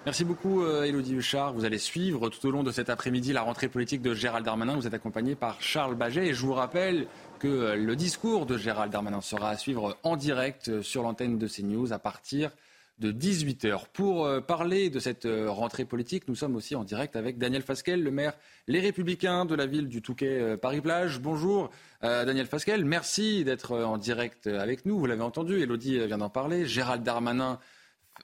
[SPEAKER 1] Merci beaucoup, Elodie euh, Huchard. Vous allez suivre tout au long de cet après-midi la rentrée politique de Gérald Darmanin. Vous êtes accompagné par Charles Baget. Et je vous rappelle que euh, le discours de Gérald Darmanin sera à suivre en direct euh, sur l'antenne de CNews à partir de 18h. Pour parler de cette rentrée politique, nous sommes aussi en direct avec Daniel Fasquel, le maire Les Républicains de la ville du Touquet Paris-Plage. Bonjour Daniel Fasquel, merci d'être en direct avec nous. Vous l'avez entendu, Elodie vient d'en parler. Gérald Darmanin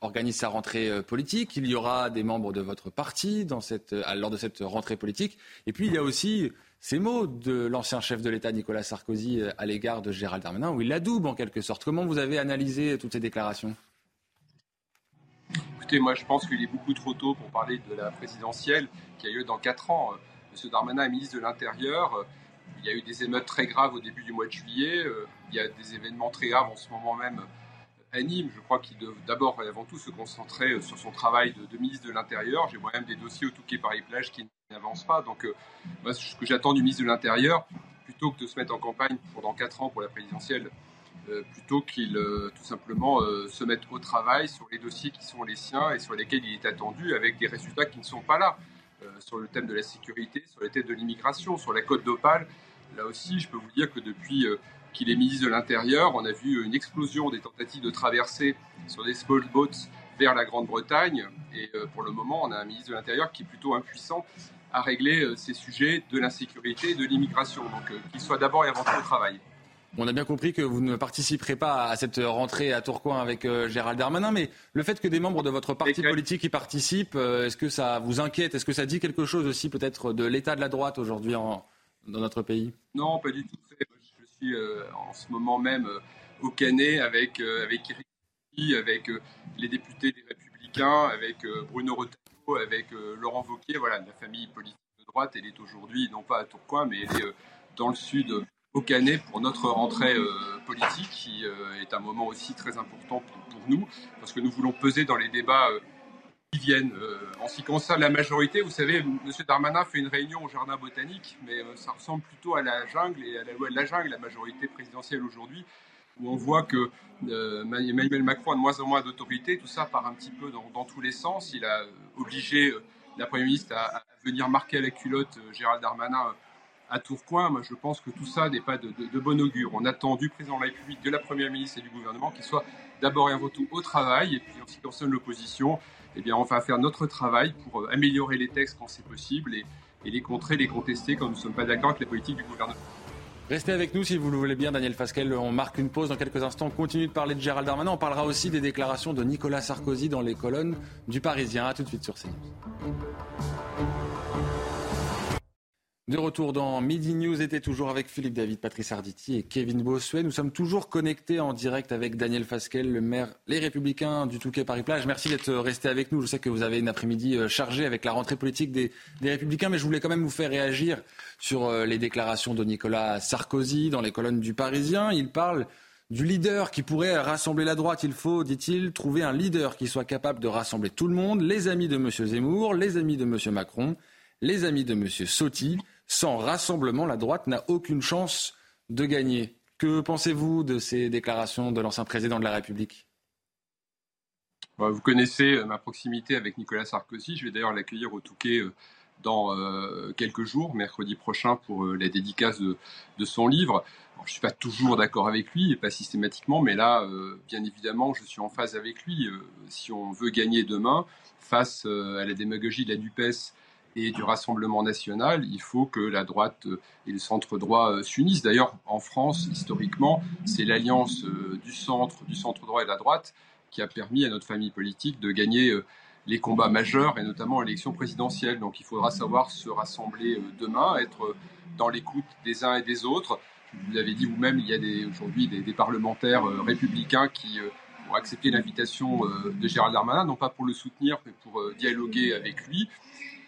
[SPEAKER 1] organise sa rentrée euh, politique. Il y aura des membres de votre parti dans cette, euh, lors de cette rentrée politique. Et puis il y a aussi ces mots de l'ancien chef de l'État Nicolas Sarkozy euh, à l'égard de Gérald Darmanin, où il l'adoube en quelque sorte. Comment vous avez analysé toutes ces déclarations?
[SPEAKER 34] Écoutez, moi je pense qu'il est beaucoup trop tôt pour parler de la présidentielle qui a lieu dans 4 ans. Monsieur Darmanin est ministre de l'Intérieur. Il y a eu des émeutes très graves au début du mois de juillet. Il y a des événements très graves en ce moment même anime. Je crois qu'il doit d'abord et avant tout se concentrer euh, sur son travail de, ministre de l'Intérieur. J'ai moi-même des dossiers au Touquet Paris-Plage qui n'avancent pas. Donc, euh, moi, ce que j'attends du ministre de l'Intérieur, plutôt que de se mettre en campagne pendant 4 ans pour la présidentielle, euh, plutôt qu'il tout simplement se mette au travail sur les dossiers qui sont les siens et sur lesquels il est attendu, avec des résultats qui ne sont pas là. sur le thème de la sécurité, sur le thème de l'immigration, sur la côte d'Opale, là aussi, je peux vous dire que depuis qu'il est ministre de l'Intérieur. On a vu une explosion des tentatives de traverser sur des small boats vers la Grande-Bretagne. Et euh, pour le moment, on a un ministre de l'Intérieur qui est plutôt impuissant à régler euh, ces sujets de l'insécurité et de l'immigration. Donc euh, qu'il soit d'abord et avant tout au travail.
[SPEAKER 1] On a bien compris que vous ne participerez pas à cette rentrée à Tourcoing avec Gérald Darmanin, mais le fait que des membres de votre parti politique y participent, est-ce que ça vous inquiète? Est-ce que ça dit quelque chose aussi peut-être de l'état de la droite aujourd'hui dans notre pays?
[SPEAKER 34] Non, pas du tout. Euh, en ce moment même euh, au Canet avec, euh, avec Eric avec les députés des Républicains, avec Bruno Retailleau, avec Laurent Wauquiez. Voilà, la famille politique de droite, elle est aujourd'hui non pas à Tourcoing, mais elle est dans le sud au Canet pour notre rentrée politique, qui est un moment aussi très important pour, nous, parce que nous voulons peser dans les débats qui viennent. Euh, en ce qui concerne la majorité, vous savez, M. Darmanin fait une réunion au jardin botanique, mais euh, ça ressemble plutôt à la jungle et à la loi de la jungle, la majorité présidentielle aujourd'hui, où on voit que euh, Emmanuel Macron a de moins en moins d'autorité, tout ça part un petit peu dans, tous les sens. Il a obligé la Première ministre à, venir marquer à la culotte Gérald Darmanin à Tourcoing. Moi, je pense que tout ça n'est pas de, de, bon augure. On attend du président de la République, de la Première ministre et du gouvernement qu'ils soient d'abord et avant tout au travail, et puis en ce qui concerne l'opposition, eh bien, on va faire notre travail pour euh, améliorer les textes quand c'est possible et, les contrer, les contester quand nous ne sommes pas d'accord avec la politique du gouvernement.
[SPEAKER 1] Restez avec nous si vous le voulez bien, Daniel Fasquelle. On marque une pause dans quelques instants. On continue de parler de Gérald Darmanin. On parlera aussi des déclarations de Nicolas Sarkozy dans les colonnes du Parisien. A tout de suite sur CNews. De retour dans Midi News était toujours avec Philippe David, Patrice Arditi et Kevin Bossuet. Nous sommes toujours connectés en direct avec Daniel Fasquel, le maire Les Républicains du Touquet Paris-Plage. Merci d'être resté avec nous. Je sais que vous avez une après-midi euh, chargée avec la rentrée politique des, Républicains, mais je voulais quand même vous faire réagir sur euh, les déclarations de Nicolas Sarkozy dans les colonnes du Parisien. Il parle du leader qui pourrait rassembler la droite. Il faut, dit-il, trouver un leader qui soit capable de rassembler tout le monde, les amis de M. Zemmour, les amis de M. Macron, les amis de M. Sotti. Sans rassemblement, la droite n'a aucune chance de gagner. Que pensez-vous de ces déclarations de l'ancien président de la République?
[SPEAKER 34] Bah, Vous connaissez euh, ma proximité avec Nicolas Sarkozy. Je vais d'ailleurs l'accueillir au Touquet euh, dans euh, quelques jours, mercredi prochain, pour la dédicace de, son livre. je ne suis pas toujours d'accord avec lui, et pas systématiquement, mais là, bien évidemment, je suis en phase avec lui. si on veut gagner demain, face à la démagogie de la NUPES et du Rassemblement national, il faut que la droite et le centre droit s'unissent. D'ailleurs, en France, historiquement, c'est l'alliance du centre, du centre droit et de la droite qui a permis à notre famille politique de gagner les combats majeurs et notamment l'élection présidentielle. Donc il faudra savoir se rassembler demain, être dans l'écoute des uns et des autres. Vous l'avez dit vous-même, il y a aujourd'hui des, parlementaires républicains qui ont accepté l'invitation de Gérald Darmanin, non pas pour le soutenir, mais pour dialoguer avec lui.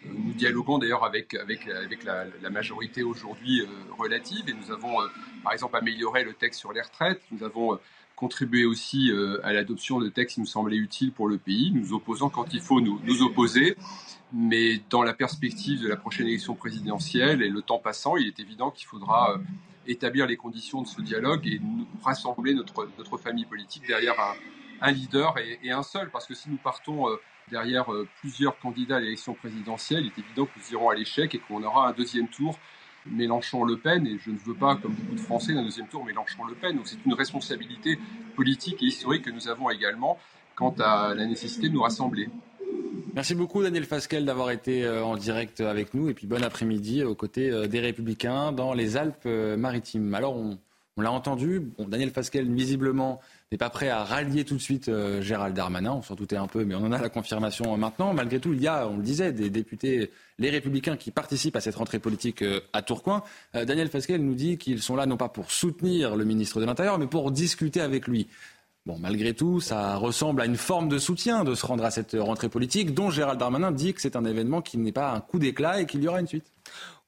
[SPEAKER 34] Euh, nous dialoguons d'ailleurs avec, avec, avec la, majorité aujourd'hui euh, relative et nous avons euh, par exemple amélioré le texte sur les retraites. Nous avons contribué aussi à l'adoption de textes qui nous semblaient utiles pour le pays. Nous opposons quand il faut nous, nous opposer. Mais dans la perspective de la prochaine élection présidentielle et le temps passant, il est évident qu'il faudra établir les conditions de ce dialogue et rassembler notre, notre famille politique derrière un, leader et, un seul. Parce que si nous partons derrière euh, plusieurs candidats à l'élection présidentielle, il est évident que nous irons à l'échec et qu'on aura un deuxième tour Mélenchon-Le Pen, et je ne veux pas, comme beaucoup de Français, un deuxième tour Mélenchon-Le Pen. Donc c'est une responsabilité politique et historique que nous avons également quant à la nécessité de nous rassembler.
[SPEAKER 1] Merci beaucoup Daniel Fasquelle d'avoir été euh, en direct avec nous et puis bon après-midi aux côtés euh, des Républicains dans les Alpes-Maritimes. Alors on, l'a entendu, bon, Daniel Fasquelle visiblement n'est pas prêt à rallier tout de suite euh, Gérald Darmanin. On s'en doutait un peu, mais on en a la confirmation maintenant. Malgré tout, il y a, on le disait, des députés, les Républicains, qui participent à cette rentrée politique euh, à Tourcoing. Euh, Daniel Fasquelle nous dit qu'ils sont là non pas pour soutenir le ministre de l'Intérieur, mais pour discuter avec lui. Bon, malgré tout, ça ressemble à une forme de soutien de se rendre à cette rentrée politique, dont Gérald Darmanin dit que c'est un événement qui n'est pas un coup d'éclat et qu'il y aura une suite.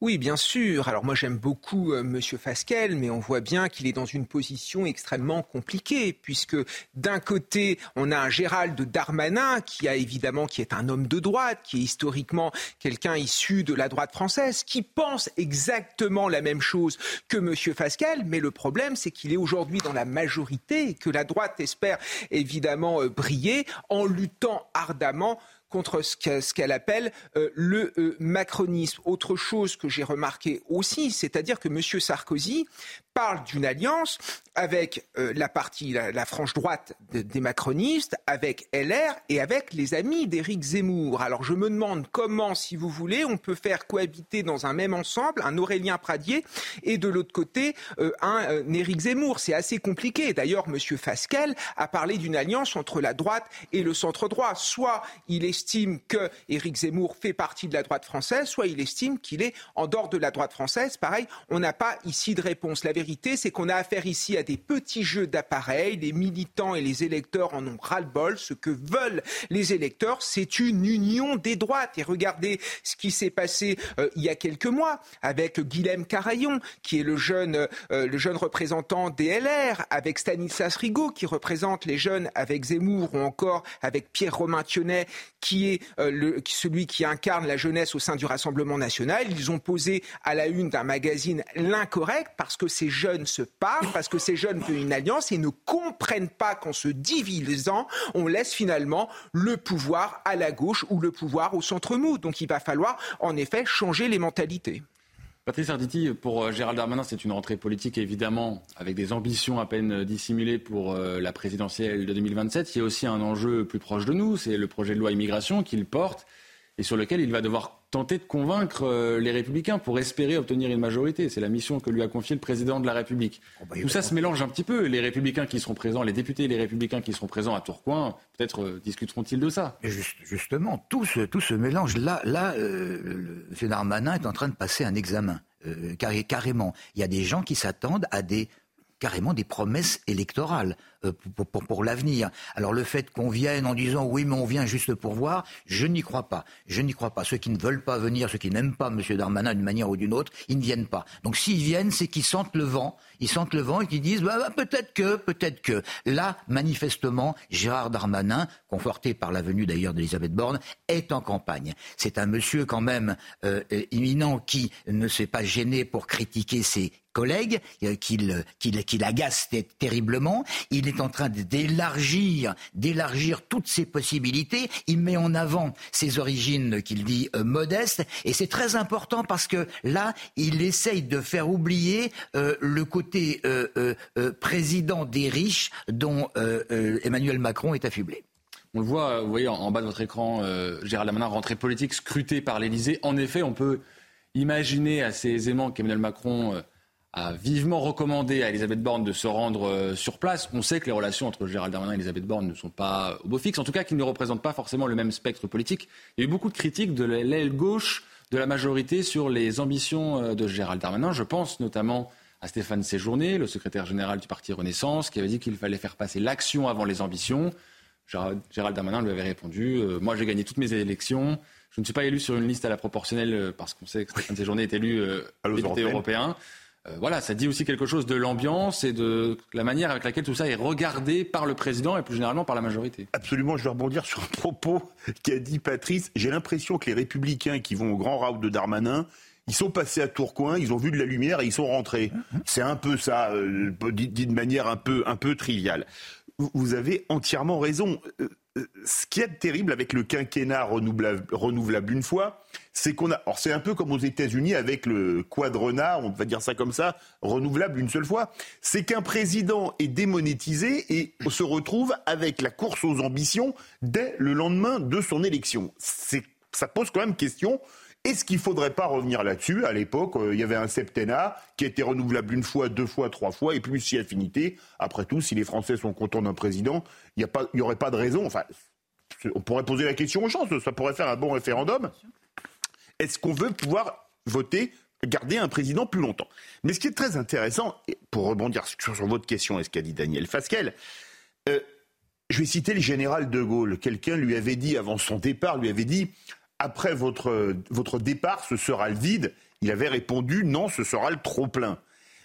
[SPEAKER 6] Oui, bien sûr. Alors moi j'aime beaucoup euh, Monsieur Fasquelle, mais on voit bien qu'il est dans une position extrêmement compliquée, puisque d'un côté on a un Gérald Darmanin qui a évidemment est un homme de droite, qui est historiquement quelqu'un issu de la droite française, qui pense exactement la même chose que Monsieur Fasquelle, mais le problème c'est qu'il est aujourd'hui dans la majorité et que la droite espère évidemment euh, briller en luttant ardemment contre ce qu'elle appelle euh, le euh, macronisme. Autre chose que j'ai remarqué aussi, c'est-à-dire que M. Sarkozy parle d'une alliance avec euh, la partie, la, frange droite des macronistes, avec LR et avec les amis d'Éric Zemmour. Alors je me demande comment, si vous voulez, on peut faire cohabiter dans un même ensemble un Aurélien Pradier et de l'autre côté euh, un, euh, Éric Zemmour. C'est assez compliqué. D'ailleurs, M. Fasquelle a parlé d'une alliance entre la droite et le centre droit. Soit il estime que Éric Zemmour fait partie de la droite française, soit il estime qu'il est en dehors de la droite française. Pareil, on n'a pas ici de réponse. La vérité, c'est qu'on a affaire ici à des petits jeux d'appareils. Les militants et les électeurs en ont ras-le-bol. Ce que veulent les électeurs, c'est une union des droites. Et regardez ce qui s'est passé euh, il y a quelques mois avec Guilhem Carayon, qui est le jeune, euh, le jeune représentant des LR, avec Stanislas Rigaud, qui représente les jeunes avec Zemmour, ou encore avec Pierre Romain Thionnet, qui est euh, celui qui incarne la jeunesse au sein du Rassemblement national. Ils ont posé à la une d'un magazine l'incorrect parce que ces jeunes se parlent, parce que ces jeunes veulent une alliance et ne comprennent pas qu'en se divisant, on laisse finalement le pouvoir à la gauche ou le pouvoir au centre mou. Donc il va falloir en effet changer les mentalités.
[SPEAKER 1] Patrice Arditi, pour euh, Gérald Darmanin, c'est une rentrée politique évidemment avec des ambitions à peine dissimulées pour euh, la présidentielle de 2027. Il y a aussi un enjeu plus proche de nous, c'est le projet de loi immigration qu'il porte et sur lequel il va devoir tenter de convaincre euh, les républicains pour espérer obtenir une majorité. C'est la mission que lui a confiée le président de la République. Oh, bah, Tout ça se mélange un petit peu. Les républicains qui seront présents, les députés et les républicains qui seront présents à Tourcoing, peut-être euh, discuteront-ils de ça.
[SPEAKER 7] justement, tout ce, tout ce mélange, là, là euh. Darmanin est en train de passer un examen. carrément. Il y a des gens qui s'attendent à des carrément des promesses électorales. Euh, pour, l'avenir. Alors le fait qu'on vienne en disant oui mais on vient juste pour voir, je n'y crois pas. Je n'y crois pas. Ceux qui ne veulent pas venir, ceux qui n'aiment pas M. Darmanin d'une manière ou d'une autre, ils ne viennent pas. Donc s'ils viennent, c'est qu'ils sentent le vent. Ils sentent le vent et qu'ils disent bah, bah, peut-être que, peut-être que. Là, manifestement, Gérard Darmanin, conforté par la venue d'ailleurs d'Elisabeth Borne, est en campagne. C'est un monsieur quand même euh, imminent qui ne s'est pas gêné pour critiquer ses collègues, euh, qu'il qu'il agace terriblement. Il en train d'élargir, d'élargir toutes ses possibilités. Il met en avant ses origines qu'il dit euh, modestes, et c'est très important parce que là, il essaye de faire oublier euh, le côté euh, président des riches dont Emmanuel Macron est affublé.
[SPEAKER 1] On le voit, vous voyez en, bas de votre écran, Gérald Darmanin, rentrée politique scrutée par l'Élysée. En effet, on peut imaginer assez aisément qu'Emmanuel Macron a vivement recommandé à Elisabeth Borne de se rendre euh, sur place. On sait que les relations entre Gérald Darmanin et Elisabeth Borne ne sont pas au beau fixe, en tout cas qu'ils ne représentent pas forcément le même spectre politique. Il y a eu beaucoup de critiques de l'aile gauche de la majorité sur les ambitions de Gérald Darmanin. Je pense notamment à Stéphane Séjourné, le secrétaire général du parti Renaissance, qui avait dit qu'il fallait faire passer l'action avant les ambitions. Gérald Darmanin lui avait répondu euh, Moi, j'ai gagné toutes mes élections. Je ne suis pas élu sur une liste à la proportionnelle euh, parce qu'on sait que Stéphane Séjourné est élu euh, député européen. Voilà, ça dit aussi quelque chose de l'ambiance et de la manière avec laquelle tout ça est regardé par le président et plus généralement par la majorité.
[SPEAKER 9] Absolument, je vais rebondir sur un propos qu'a dit Patrice. J'ai l'impression que les républicains qui vont au grand route de Darmanin, ils sont passés à Tourcoing, ils ont vu de la lumière et ils sont rentrés. C'est un peu ça, dit, dit, de manière un peu, un peu triviale vous avez entièrement raison. Ce qui est terrible avec le quinquennat renouvelable, une fois, c'est qu'on a. Alors c'est un peu comme aux États-Unis avec le quadrenat, on va dire ça comme ça, renouvelable une seule fois. C'est qu'un président est démonétisé et se retrouve avec la course aux ambitions dès le lendemain de son élection. Ça pose quand même question est-ce qu'il ne faudrait pas revenir là-dessus? À l'époque, euh, il y avait un septennat qui était renouvelable une fois, deux fois, trois fois, et plus si affinité. Après tout, si les Français sont contents d'un président, il n'y aurait pas de raison. Enfin, on pourrait poser la question aux gens, ça pourrait faire un bon référendum. Est-ce qu'on veut pouvoir voter, garder un président plus longtemps? Mais ce qui est très intéressant, pour rebondir sur, votre question est ce qu'a dit Daniel Fasquelle, euh, je vais citer le général de Gaulle. Quelqu'un lui avait dit, avant son départ, lui avait dit après votre, votre départ, ce sera le vide. Il avait répondu non, ce sera le trop plein.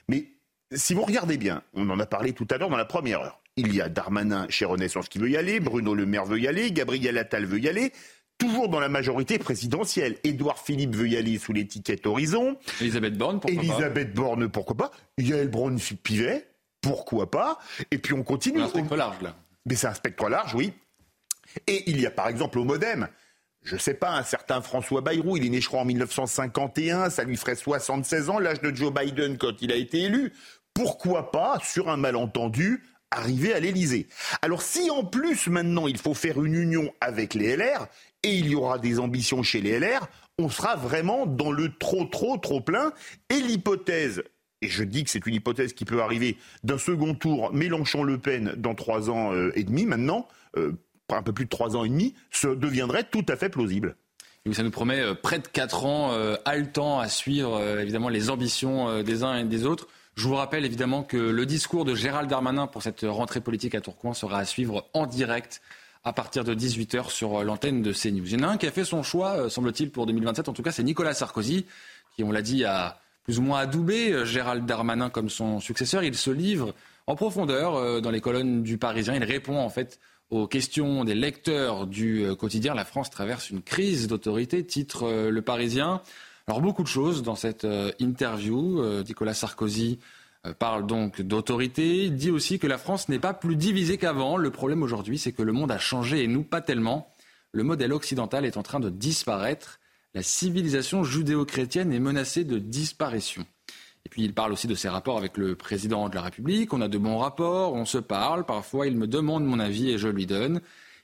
[SPEAKER 9] Mais si vous regardez bien, on en a parlé tout à l'heure dans la première heure. Il y a Darmanin chez Renaissance qui veut y aller, Bruno Le Maire veut y aller, Gabriel Attal veut y aller, toujours dans la majorité présidentielle. Édouard Philippe veut y aller sous l'étiquette Horizon.
[SPEAKER 1] Elisabeth Borne, pourquoi
[SPEAKER 9] Elisabeth Borne, pourquoi pas. Yael Braun-Pivet, pourquoi pas. Et puis on continue.
[SPEAKER 1] C'est un spectre large, là.
[SPEAKER 9] Mais c'est un spectre large, oui. Et il y a par exemple au Modem je ne sais pas, un certain François Bayrou, il est né, je crois, en 1951, ça lui ferait 76 ans, l'âge de Joe Biden quand il a été élu. Pourquoi pas, sur un malentendu, arriver à l'Élysée? Alors si en plus maintenant il faut faire une union avec les LR, et il y aura des ambitions chez les LR, on sera vraiment dans le trop, trop, trop plein. Et l'hypothèse et je dis que c'est une hypothèse qui peut arriver d'un second tour Mélenchon-Le Pen dans trois ans euh, et demi maintenant, euh, un peu plus de trois ans et demi, ce deviendrait tout à fait plausible.
[SPEAKER 1] ça nous promet euh, près de quatre ans euh, haletant à suivre euh, évidemment les ambitions des uns et des autres. Je vous rappelle évidemment que le discours de Gérald Darmanin pour cette rentrée politique à Tourcoing sera à suivre en direct à partir de 18h sur l'antenne de CNews. Il y en a un qui a fait son choix, semble-t-il, pour 2027. En tout cas, c'est Nicolas Sarkozy, qui, on l'a dit, a plus ou moins adoubé Gérald Darmanin comme son successeur. Il se livre en profondeur dans les colonnes du Parisien. Il répond en fait aux questions des lecteurs du euh, quotidien, la France traverse une crise d'autorité, titre euh, Le Parisien. Alors beaucoup de choses dans cette euh, interview. Nicolas Sarkozy parle donc d'autorité. Dit aussi que la France n'est pas plus divisée qu'avant. Le problème aujourd'hui, c'est que le monde a changé et nous pas tellement. Le modèle occidental est en train de disparaître. La civilisation judéo-chrétienne est menacée de disparition. Et puis il parle aussi de ses rapports avec le président de la République. On a de bons rapports, on se parle. Parfois, il me demande mon avis et je lui donne.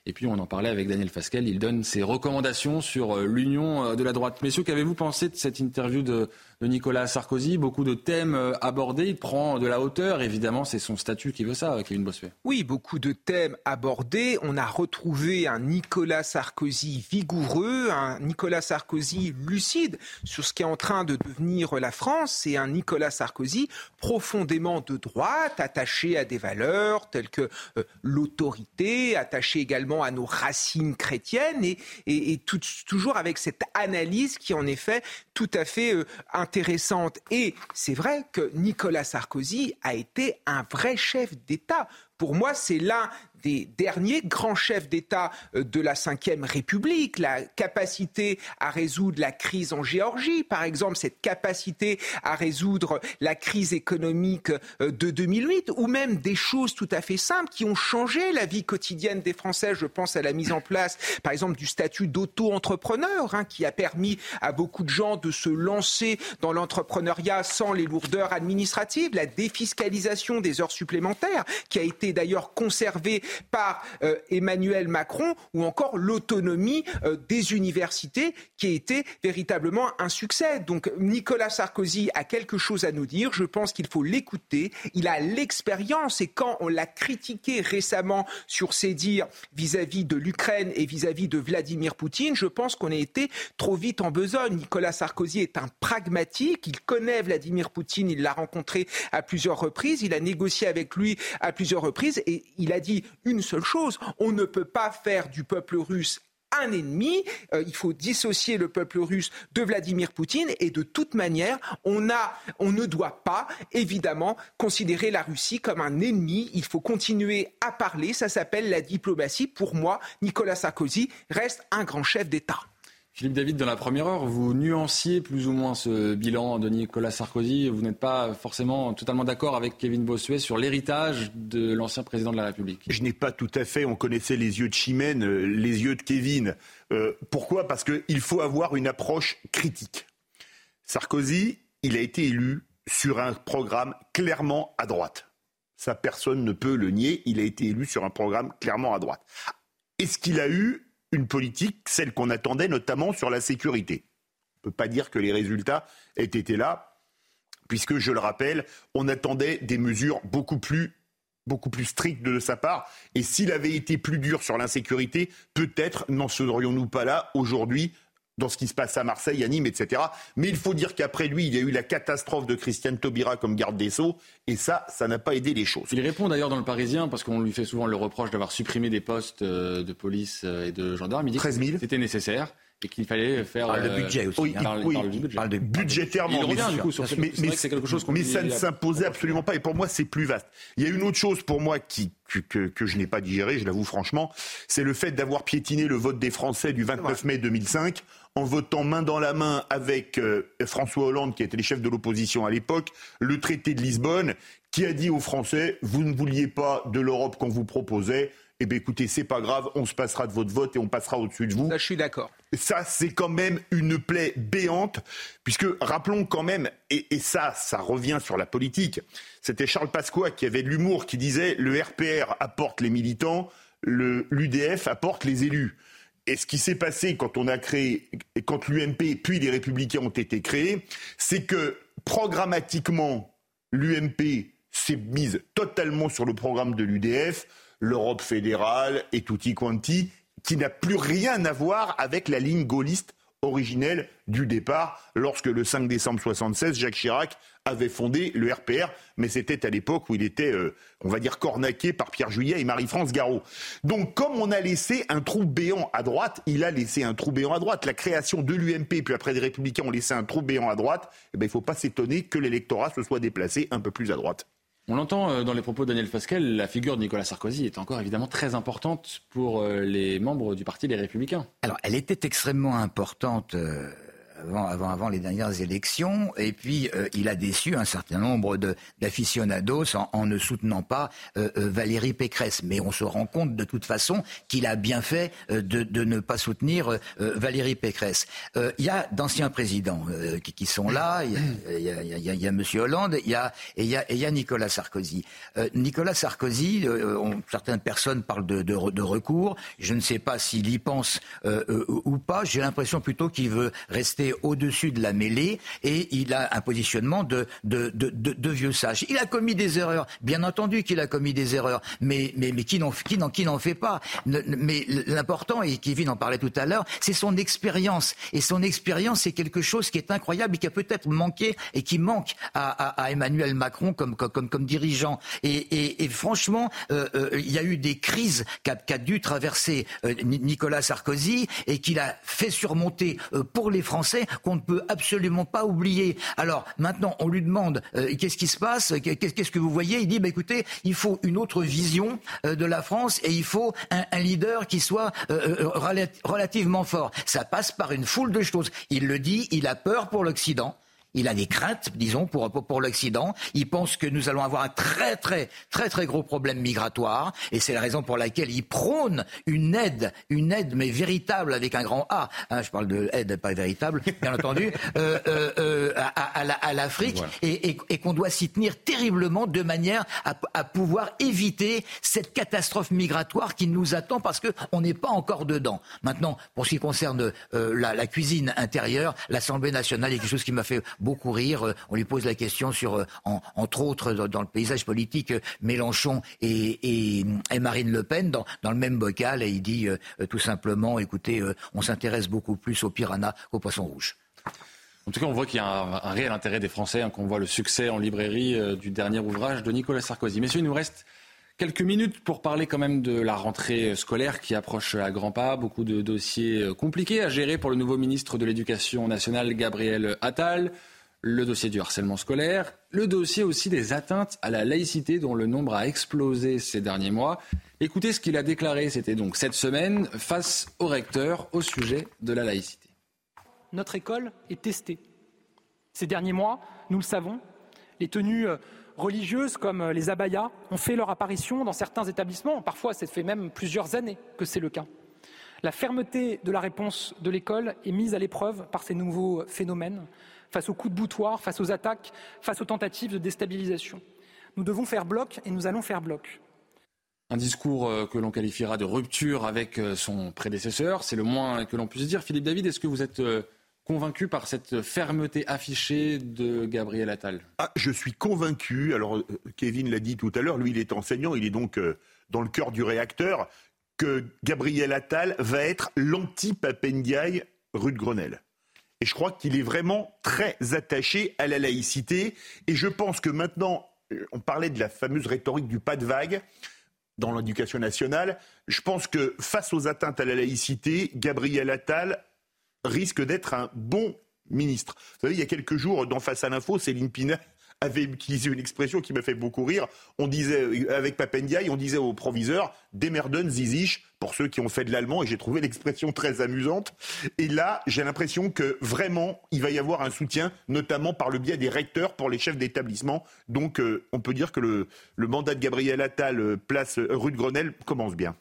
[SPEAKER 1] Et puis on en parlait avec Daniel Fasquelle, il donne ses recommandations sur euh, l'union euh, de la droite. Messieurs, qu'avez-vous pensé de cette interview de, de Nicolas Sarkozy. Beaucoup de thèmes euh, abordés. Il prend de la hauteur. Évidemment, c'est son statut qui veut ça, Kevin Bossuet.
[SPEAKER 6] Oui, beaucoup de thèmes abordés. On a retrouvé un Nicolas Sarkozy vigoureux, un Nicolas Sarkozy lucide sur ce qui est en train de devenir la France. C'est un Nicolas Sarkozy profondément de droite, attaché à des valeurs telles que euh, l'autorité, attaché également à nos racines chrétiennes et, et, toujours avec cette analyse qui en effet tout à fait euh, intéressante. Et c'est vrai que Nicolas Sarkozy a été un vrai chef d'État. Pour moi, c'est l'un des derniers grands chefs d'État euh, de la Ve République, la capacité à résoudre la crise en Géorgie, par exemple, cette capacité à résoudre la crise économique euh, de 2008, ou même des choses tout à fait simples qui ont changé la vie quotidienne des Français. Je pense à la mise en place, par exemple, du statut d'auto-entrepreneur, hein, qui a permis à beaucoup de gens de se lancer dans l'entrepreneuriat sans les lourdeurs administratives, la défiscalisation des heures supplémentaires, qui a été d'ailleurs conservée par euh, Emmanuel Macron ou encore l'autonomie euh, des universités qui a été véritablement un succès. Donc Nicolas Sarkozy a quelque chose à nous dire. Je pense qu'il faut l'écouter. Il a l'expérience et quand on l'a critiqué récemment sur ses dires vis-à-vis de l'Ukraine et vis-à-vis de Vladimir Poutine, je pense qu'on a été trop vite en besogne. Nicolas Sarkozy est un pragmatique. Il connaît Vladimir Poutine. Il l'a rencontré à plusieurs reprises. Il a négocié avec lui à plusieurs reprises et il a dit une seule chose. On ne peut pas faire du peuple russe un ennemi. Euh, il faut dissocier le peuple russe de Vladimir Poutine et de toute manière, on, on ne doit pas évidemment considérer la Russie comme un ennemi. Il faut continuer à parler. Ça s'appelle la diplomatie. Pour moi, Nicolas Sarkozy reste un grand chef d'État.
[SPEAKER 1] Philippe David, dans la première heure, vous nuanciez plus ou moins ce bilan de Nicolas Sarkozy. Vous n'êtes pas forcément totalement d'accord avec Kevin Bossuet sur l'héritage de l'ancien président de la République.
[SPEAKER 9] Je n'ai pas tout à fait. On connaissait les yeux de Chimène, euh, les yeux de Kevin. Euh, pourquoi? Parce qu'il faut avoir une approche critique. Sarkozy, il a été élu sur un programme clairement à droite. Ça, personne ne peut le nier. Il a été élu sur un programme clairement à droite. Est-ce qu'il a eu une politique, celle qu'on attendait notamment sur la sécurité. On ne peut pas dire que les résultats aient été là, puisque, je le rappelle, on attendait des mesures beaucoup plus beaucoup plus strictes de sa part. Et s'il avait été plus dur sur l'insécurité, peut-être n'en serions-nous pas là aujourd'hui dans ce qui se passe à Marseille, à Nîmes, etc. Mais il faut dire qu'après lui, il y a eu la catastrophe de Christiane Taubira comme garde des Sceaux, et ça, ça n'a pas aidé les choses.
[SPEAKER 1] Il répond d'ailleurs dans le Parisien, parce qu'on lui fait souvent le reproche d'avoir supprimé des postes euh, de police euh, et de gendarmes. Il dit 13 000. que c'était nécessaire et qu'il fallait faire.
[SPEAKER 7] Parle de
[SPEAKER 1] euh,
[SPEAKER 7] budget aussi.
[SPEAKER 9] Oui,
[SPEAKER 7] hein.
[SPEAKER 9] oui,
[SPEAKER 1] parle budget.
[SPEAKER 9] parle de budgétairement.
[SPEAKER 1] Il revient
[SPEAKER 9] bien
[SPEAKER 1] du coup sur ce
[SPEAKER 9] mais, mais-
[SPEAKER 1] que c'est quelque chose qu'on
[SPEAKER 9] mais
[SPEAKER 1] lui-
[SPEAKER 9] ça ne s'imposait absolument pas. Et pour moi, c'est plus vaste. Il y a une autre chose pour moi qui, que, que- que je n'ai pas digéré, je l'avoue franchement, c'est le fait d'avoir piétiné le vote des Français du 29 mai 2005 en votant main dans la main avec euh, François Hollande, qui était le chef de l'opposition à l'époque, le traité de Lisbonne, qui a dit aux Français, vous ne vouliez pas de l'Europe qu'on vous proposait, eh bien écoutez, c'est pas grave, on se passera de votre vote et on passera au-dessus de vous.
[SPEAKER 6] Là, je suis d'accord.
[SPEAKER 9] Ça, c'est quand même une plaie béante, puisque rappelons quand même, et, et ça, ça revient sur la politique, c'était Charles Pasqua qui avait de l'humour, qui disait le RPR apporte les militants, le- l'UDF apporte les élus. Et ce qui s'est passé quand on a créé, quand l'UMP puis les Républicains ont été créés, c'est que programmatiquement, l'UMP s'est mise totalement sur le programme de l'UDF, l'Europe fédérale et tutti quanti, qui n'a plus rien à voir avec la ligne gaulliste originelle du départ lorsque le 5 décembre 76, Jacques Chirac avait fondé le RPR, mais c'était à l'époque où il était, euh, on va dire, cornaqué par Pierre Juillet et Marie-France Garot. Donc comme on a laissé un trou béant à droite, il a laissé un trou béant à droite. La création de l'UMP, puis après les Républicains ont laissé un trou béant à droite, eh ben, il ne faut pas s'étonner que l'électorat se soit déplacé un peu plus à droite.
[SPEAKER 1] On l'entend euh, dans les propos de Daniel Fasquelle, la figure de Nicolas Sarkozy est encore évidemment très importante pour euh, les membres du Parti des Républicains.
[SPEAKER 7] Alors, elle était extrêmement importante euh, avant, avant, avant les dernières élections, et puis euh, il a déçu un certain nombre d'aficionados en, en ne soutenant pas euh, euh, Valérie Pécresse. Mais on se rend compte de toute façon qu'il a bien fait de, de ne pas soutenir Valérie Pécresse. Il y a d'anciens présidents qui, sont là, il y a, y a, y y a- Monsieur Hollande, et il y a, Nicolas Sarkozy. Nicolas Sarkozy, certaines personnes parlent de, de, re- de recours. Je ne sais pas s'il y pense ou pas. J'ai l'impression plutôt qu'il veut rester au-dessus de la mêlée et il a un positionnement de, vieux sage. Il a commis des erreurs. Bien entendu qu'il a commis des erreurs. Mais, qui n'en fait pas Mais l'important, et Kevin en parlait tout à l'heure, c'est son expérience. Et son expérience, c'est quelque chose qui est incroyable et qui a peut-être manqué et qui manque à, Emmanuel Macron comme, dirigeant. Et, franchement, euh, euh, il y a eu des crises qu'a dû traverser euh, Ni- Nicolas Sarkozy et qu'il a fait surmonter pour les Français qu'on ne peut absolument pas oublier. Alors maintenant, on lui demande euh, qu'est-ce qui se passe, qu'est- qu'est-ce que vous voyez? Il dit bah, écoutez, il faut une autre vision euh, de la France et il faut un, leader qui soit euh, rela- relativement fort. Ça passe par une foule de choses. Il le dit, il a peur pour l'Occident. Il a des craintes, disons, pour, pour, l'Occident. Il pense que nous allons avoir un très, très, très, très gros problème migratoire. Et c'est la raison pour laquelle il prône une aide, une aide, mais véritable, avec un grand A. Hein, je parle de aide, pas véritable, bien entendu, euh, euh, euh à, à l'Afrique. Et, et, et qu'on doit s'y tenir terriblement de manière à, à, pouvoir éviter cette catastrophe migratoire qui nous attend parce qu'on n'est pas encore dedans. Maintenant, pour ce qui concerne euh, la, la, cuisine intérieure, l'Assemblée nationale, il y a quelque chose qui m'a fait beaucoup rire. Euh, on lui pose la question sur, euh, entre autres, dans, le paysage politique, euh, Mélenchon et, Marine Le Pen dans, dans, le même bocal, et il dit tout simplement, écoutez, on s'intéresse beaucoup plus aux piranhas qu'aux poissons rouges.
[SPEAKER 1] En tout cas, on voit qu'il y a un, réel intérêt des Français, hein, qu'on voit le succès en librairie du dernier ouvrage de Nicolas Sarkozy. Messieurs, il nous reste quelques minutes pour parler quand même de la rentrée scolaire qui approche à grands pas. Beaucoup de dossiers compliqués à gérer pour le nouveau ministre de l'Éducation nationale, Gabriel Attal le dossier du harcèlement scolaire, le dossier aussi des atteintes à la laïcité dont le nombre a explosé ces derniers mois. Écoutez ce qu'il a déclaré, c'était donc cette semaine, face au recteur au sujet de la laïcité.
[SPEAKER 35] Notre école est testée. Ces derniers mois, nous le savons, les tenues euh, religieuses comme euh, les abayas ont fait leur apparition dans certains établissements. Parfois, c'est fait même plusieurs années que c'est le cas. La fermeté de la réponse de l'école est mise à l'épreuve par ces nouveaux phénomènes face aux coups de boutoir, face aux attaques, face aux tentatives de déstabilisation. Nous devons faire bloc et nous allons faire bloc.
[SPEAKER 1] Un discours euh, que l'on qualifiera de rupture avec euh, son prédécesseur, c'est le moins que l'on puisse dire. Philippe David, est-ce que vous êtes euh, convaincu par cette fermeté affichée de Gabriel Attal?
[SPEAKER 9] Ah, Je suis convaincu. Alors, Kevin l'a dit tout à l'heure, lui, il est enseignant, il est donc dans le cœur du réacteur, que Gabriel Attal va être l'anti-Papendiaï rue de Grenelle. Et je crois qu'il est vraiment très attaché à la laïcité. Et je pense que maintenant, on parlait de la fameuse rhétorique du pas de vague dans l'éducation nationale. Je pense que face aux atteintes à la laïcité, Gabriel Attal risque d'être un bon ministre. Vous savez, il y a quelques jours, dans Face à l'info, Céline Pina avait utilisé une expression qui m'a fait beaucoup rire. On disait, avec Papendiaï, on disait au proviseur, Demerden zizich, pour ceux qui ont fait de l'allemand, et j'ai trouvé l'expression très amusante. Et là, j'ai l'impression que vraiment, il va y avoir un soutien, notamment par le biais des recteurs pour les chefs d'établissement. Donc, euh, on peut dire que le, mandat de Gabriel Attal, euh, place euh, rue de Grenelle, commence bien.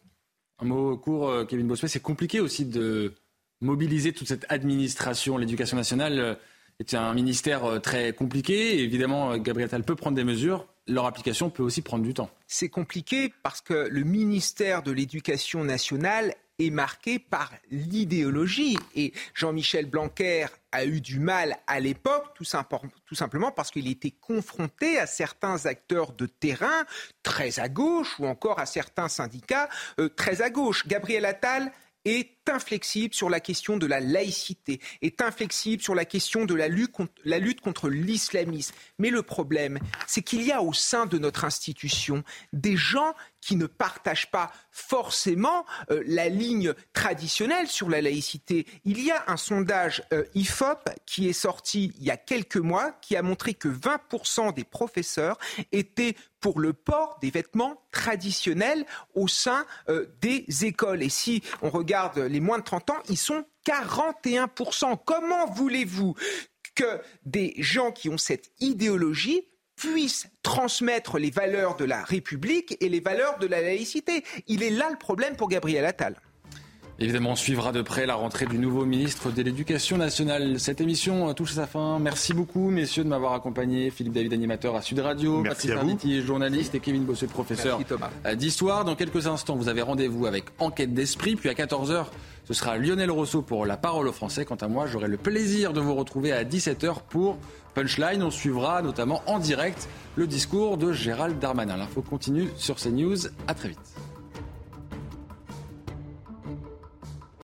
[SPEAKER 1] Un mot court, Kevin Bossuet, c'est compliqué aussi de mobiliser toute cette administration, l'éducation nationale c'est un ministère très compliqué. évidemment, Gabriel Attal peut prendre des mesures. Leur application peut aussi prendre du temps.
[SPEAKER 6] C'est compliqué parce que le ministère de l'Éducation nationale est marqué par l'idéologie. Et Jean-Michel Blanquer a eu du mal à l'époque, tout, simplement parce qu'il était confronté à certains acteurs de terrain très à gauche ou encore à certains syndicats euh, très à gauche. Gabriel Attal est inflexible sur la question de la laïcité, est inflexible sur la question de la lutte contre, l'islamisme. Mais le problème, c'est qu'il y a au sein de notre institution des gens qui ne partagent pas forcément euh, la ligne traditionnelle sur la laïcité. Il y a un sondage euh, IFOP qui est sorti il y a quelques mois qui a montré que 20% des professeurs étaient pour le port des vêtements traditionnels au sein euh, des écoles. Et si on regarde les moins de 30 ans, ils sont 41%. Comment voulez-vous que des gens qui ont cette idéologie puissent transmettre les valeurs de la République et les valeurs de la laïcité? Il est là le problème pour Gabriel Attal.
[SPEAKER 1] Évidemment, on suivra de près la rentrée du nouveau ministre de l'Éducation nationale. Cette émission touche à sa fin. Merci beaucoup, messieurs, de m'avoir accompagné. Philippe David, animateur à Sud Radio.
[SPEAKER 9] Merci Patrice
[SPEAKER 1] journaliste. Et Kevin Bossuet, professeur d'histoire. Dans quelques instants, vous avez rendez-vous avec Enquête d'esprit. Puis à 14h, ce sera Lionel Rousseau pour La parole aux Français. Quant à moi, j'aurai le plaisir de vous retrouver à 17h pour Punchline. On suivra notamment en direct le discours de Gérald Darmanin. L'info continue sur CNews. À très vite.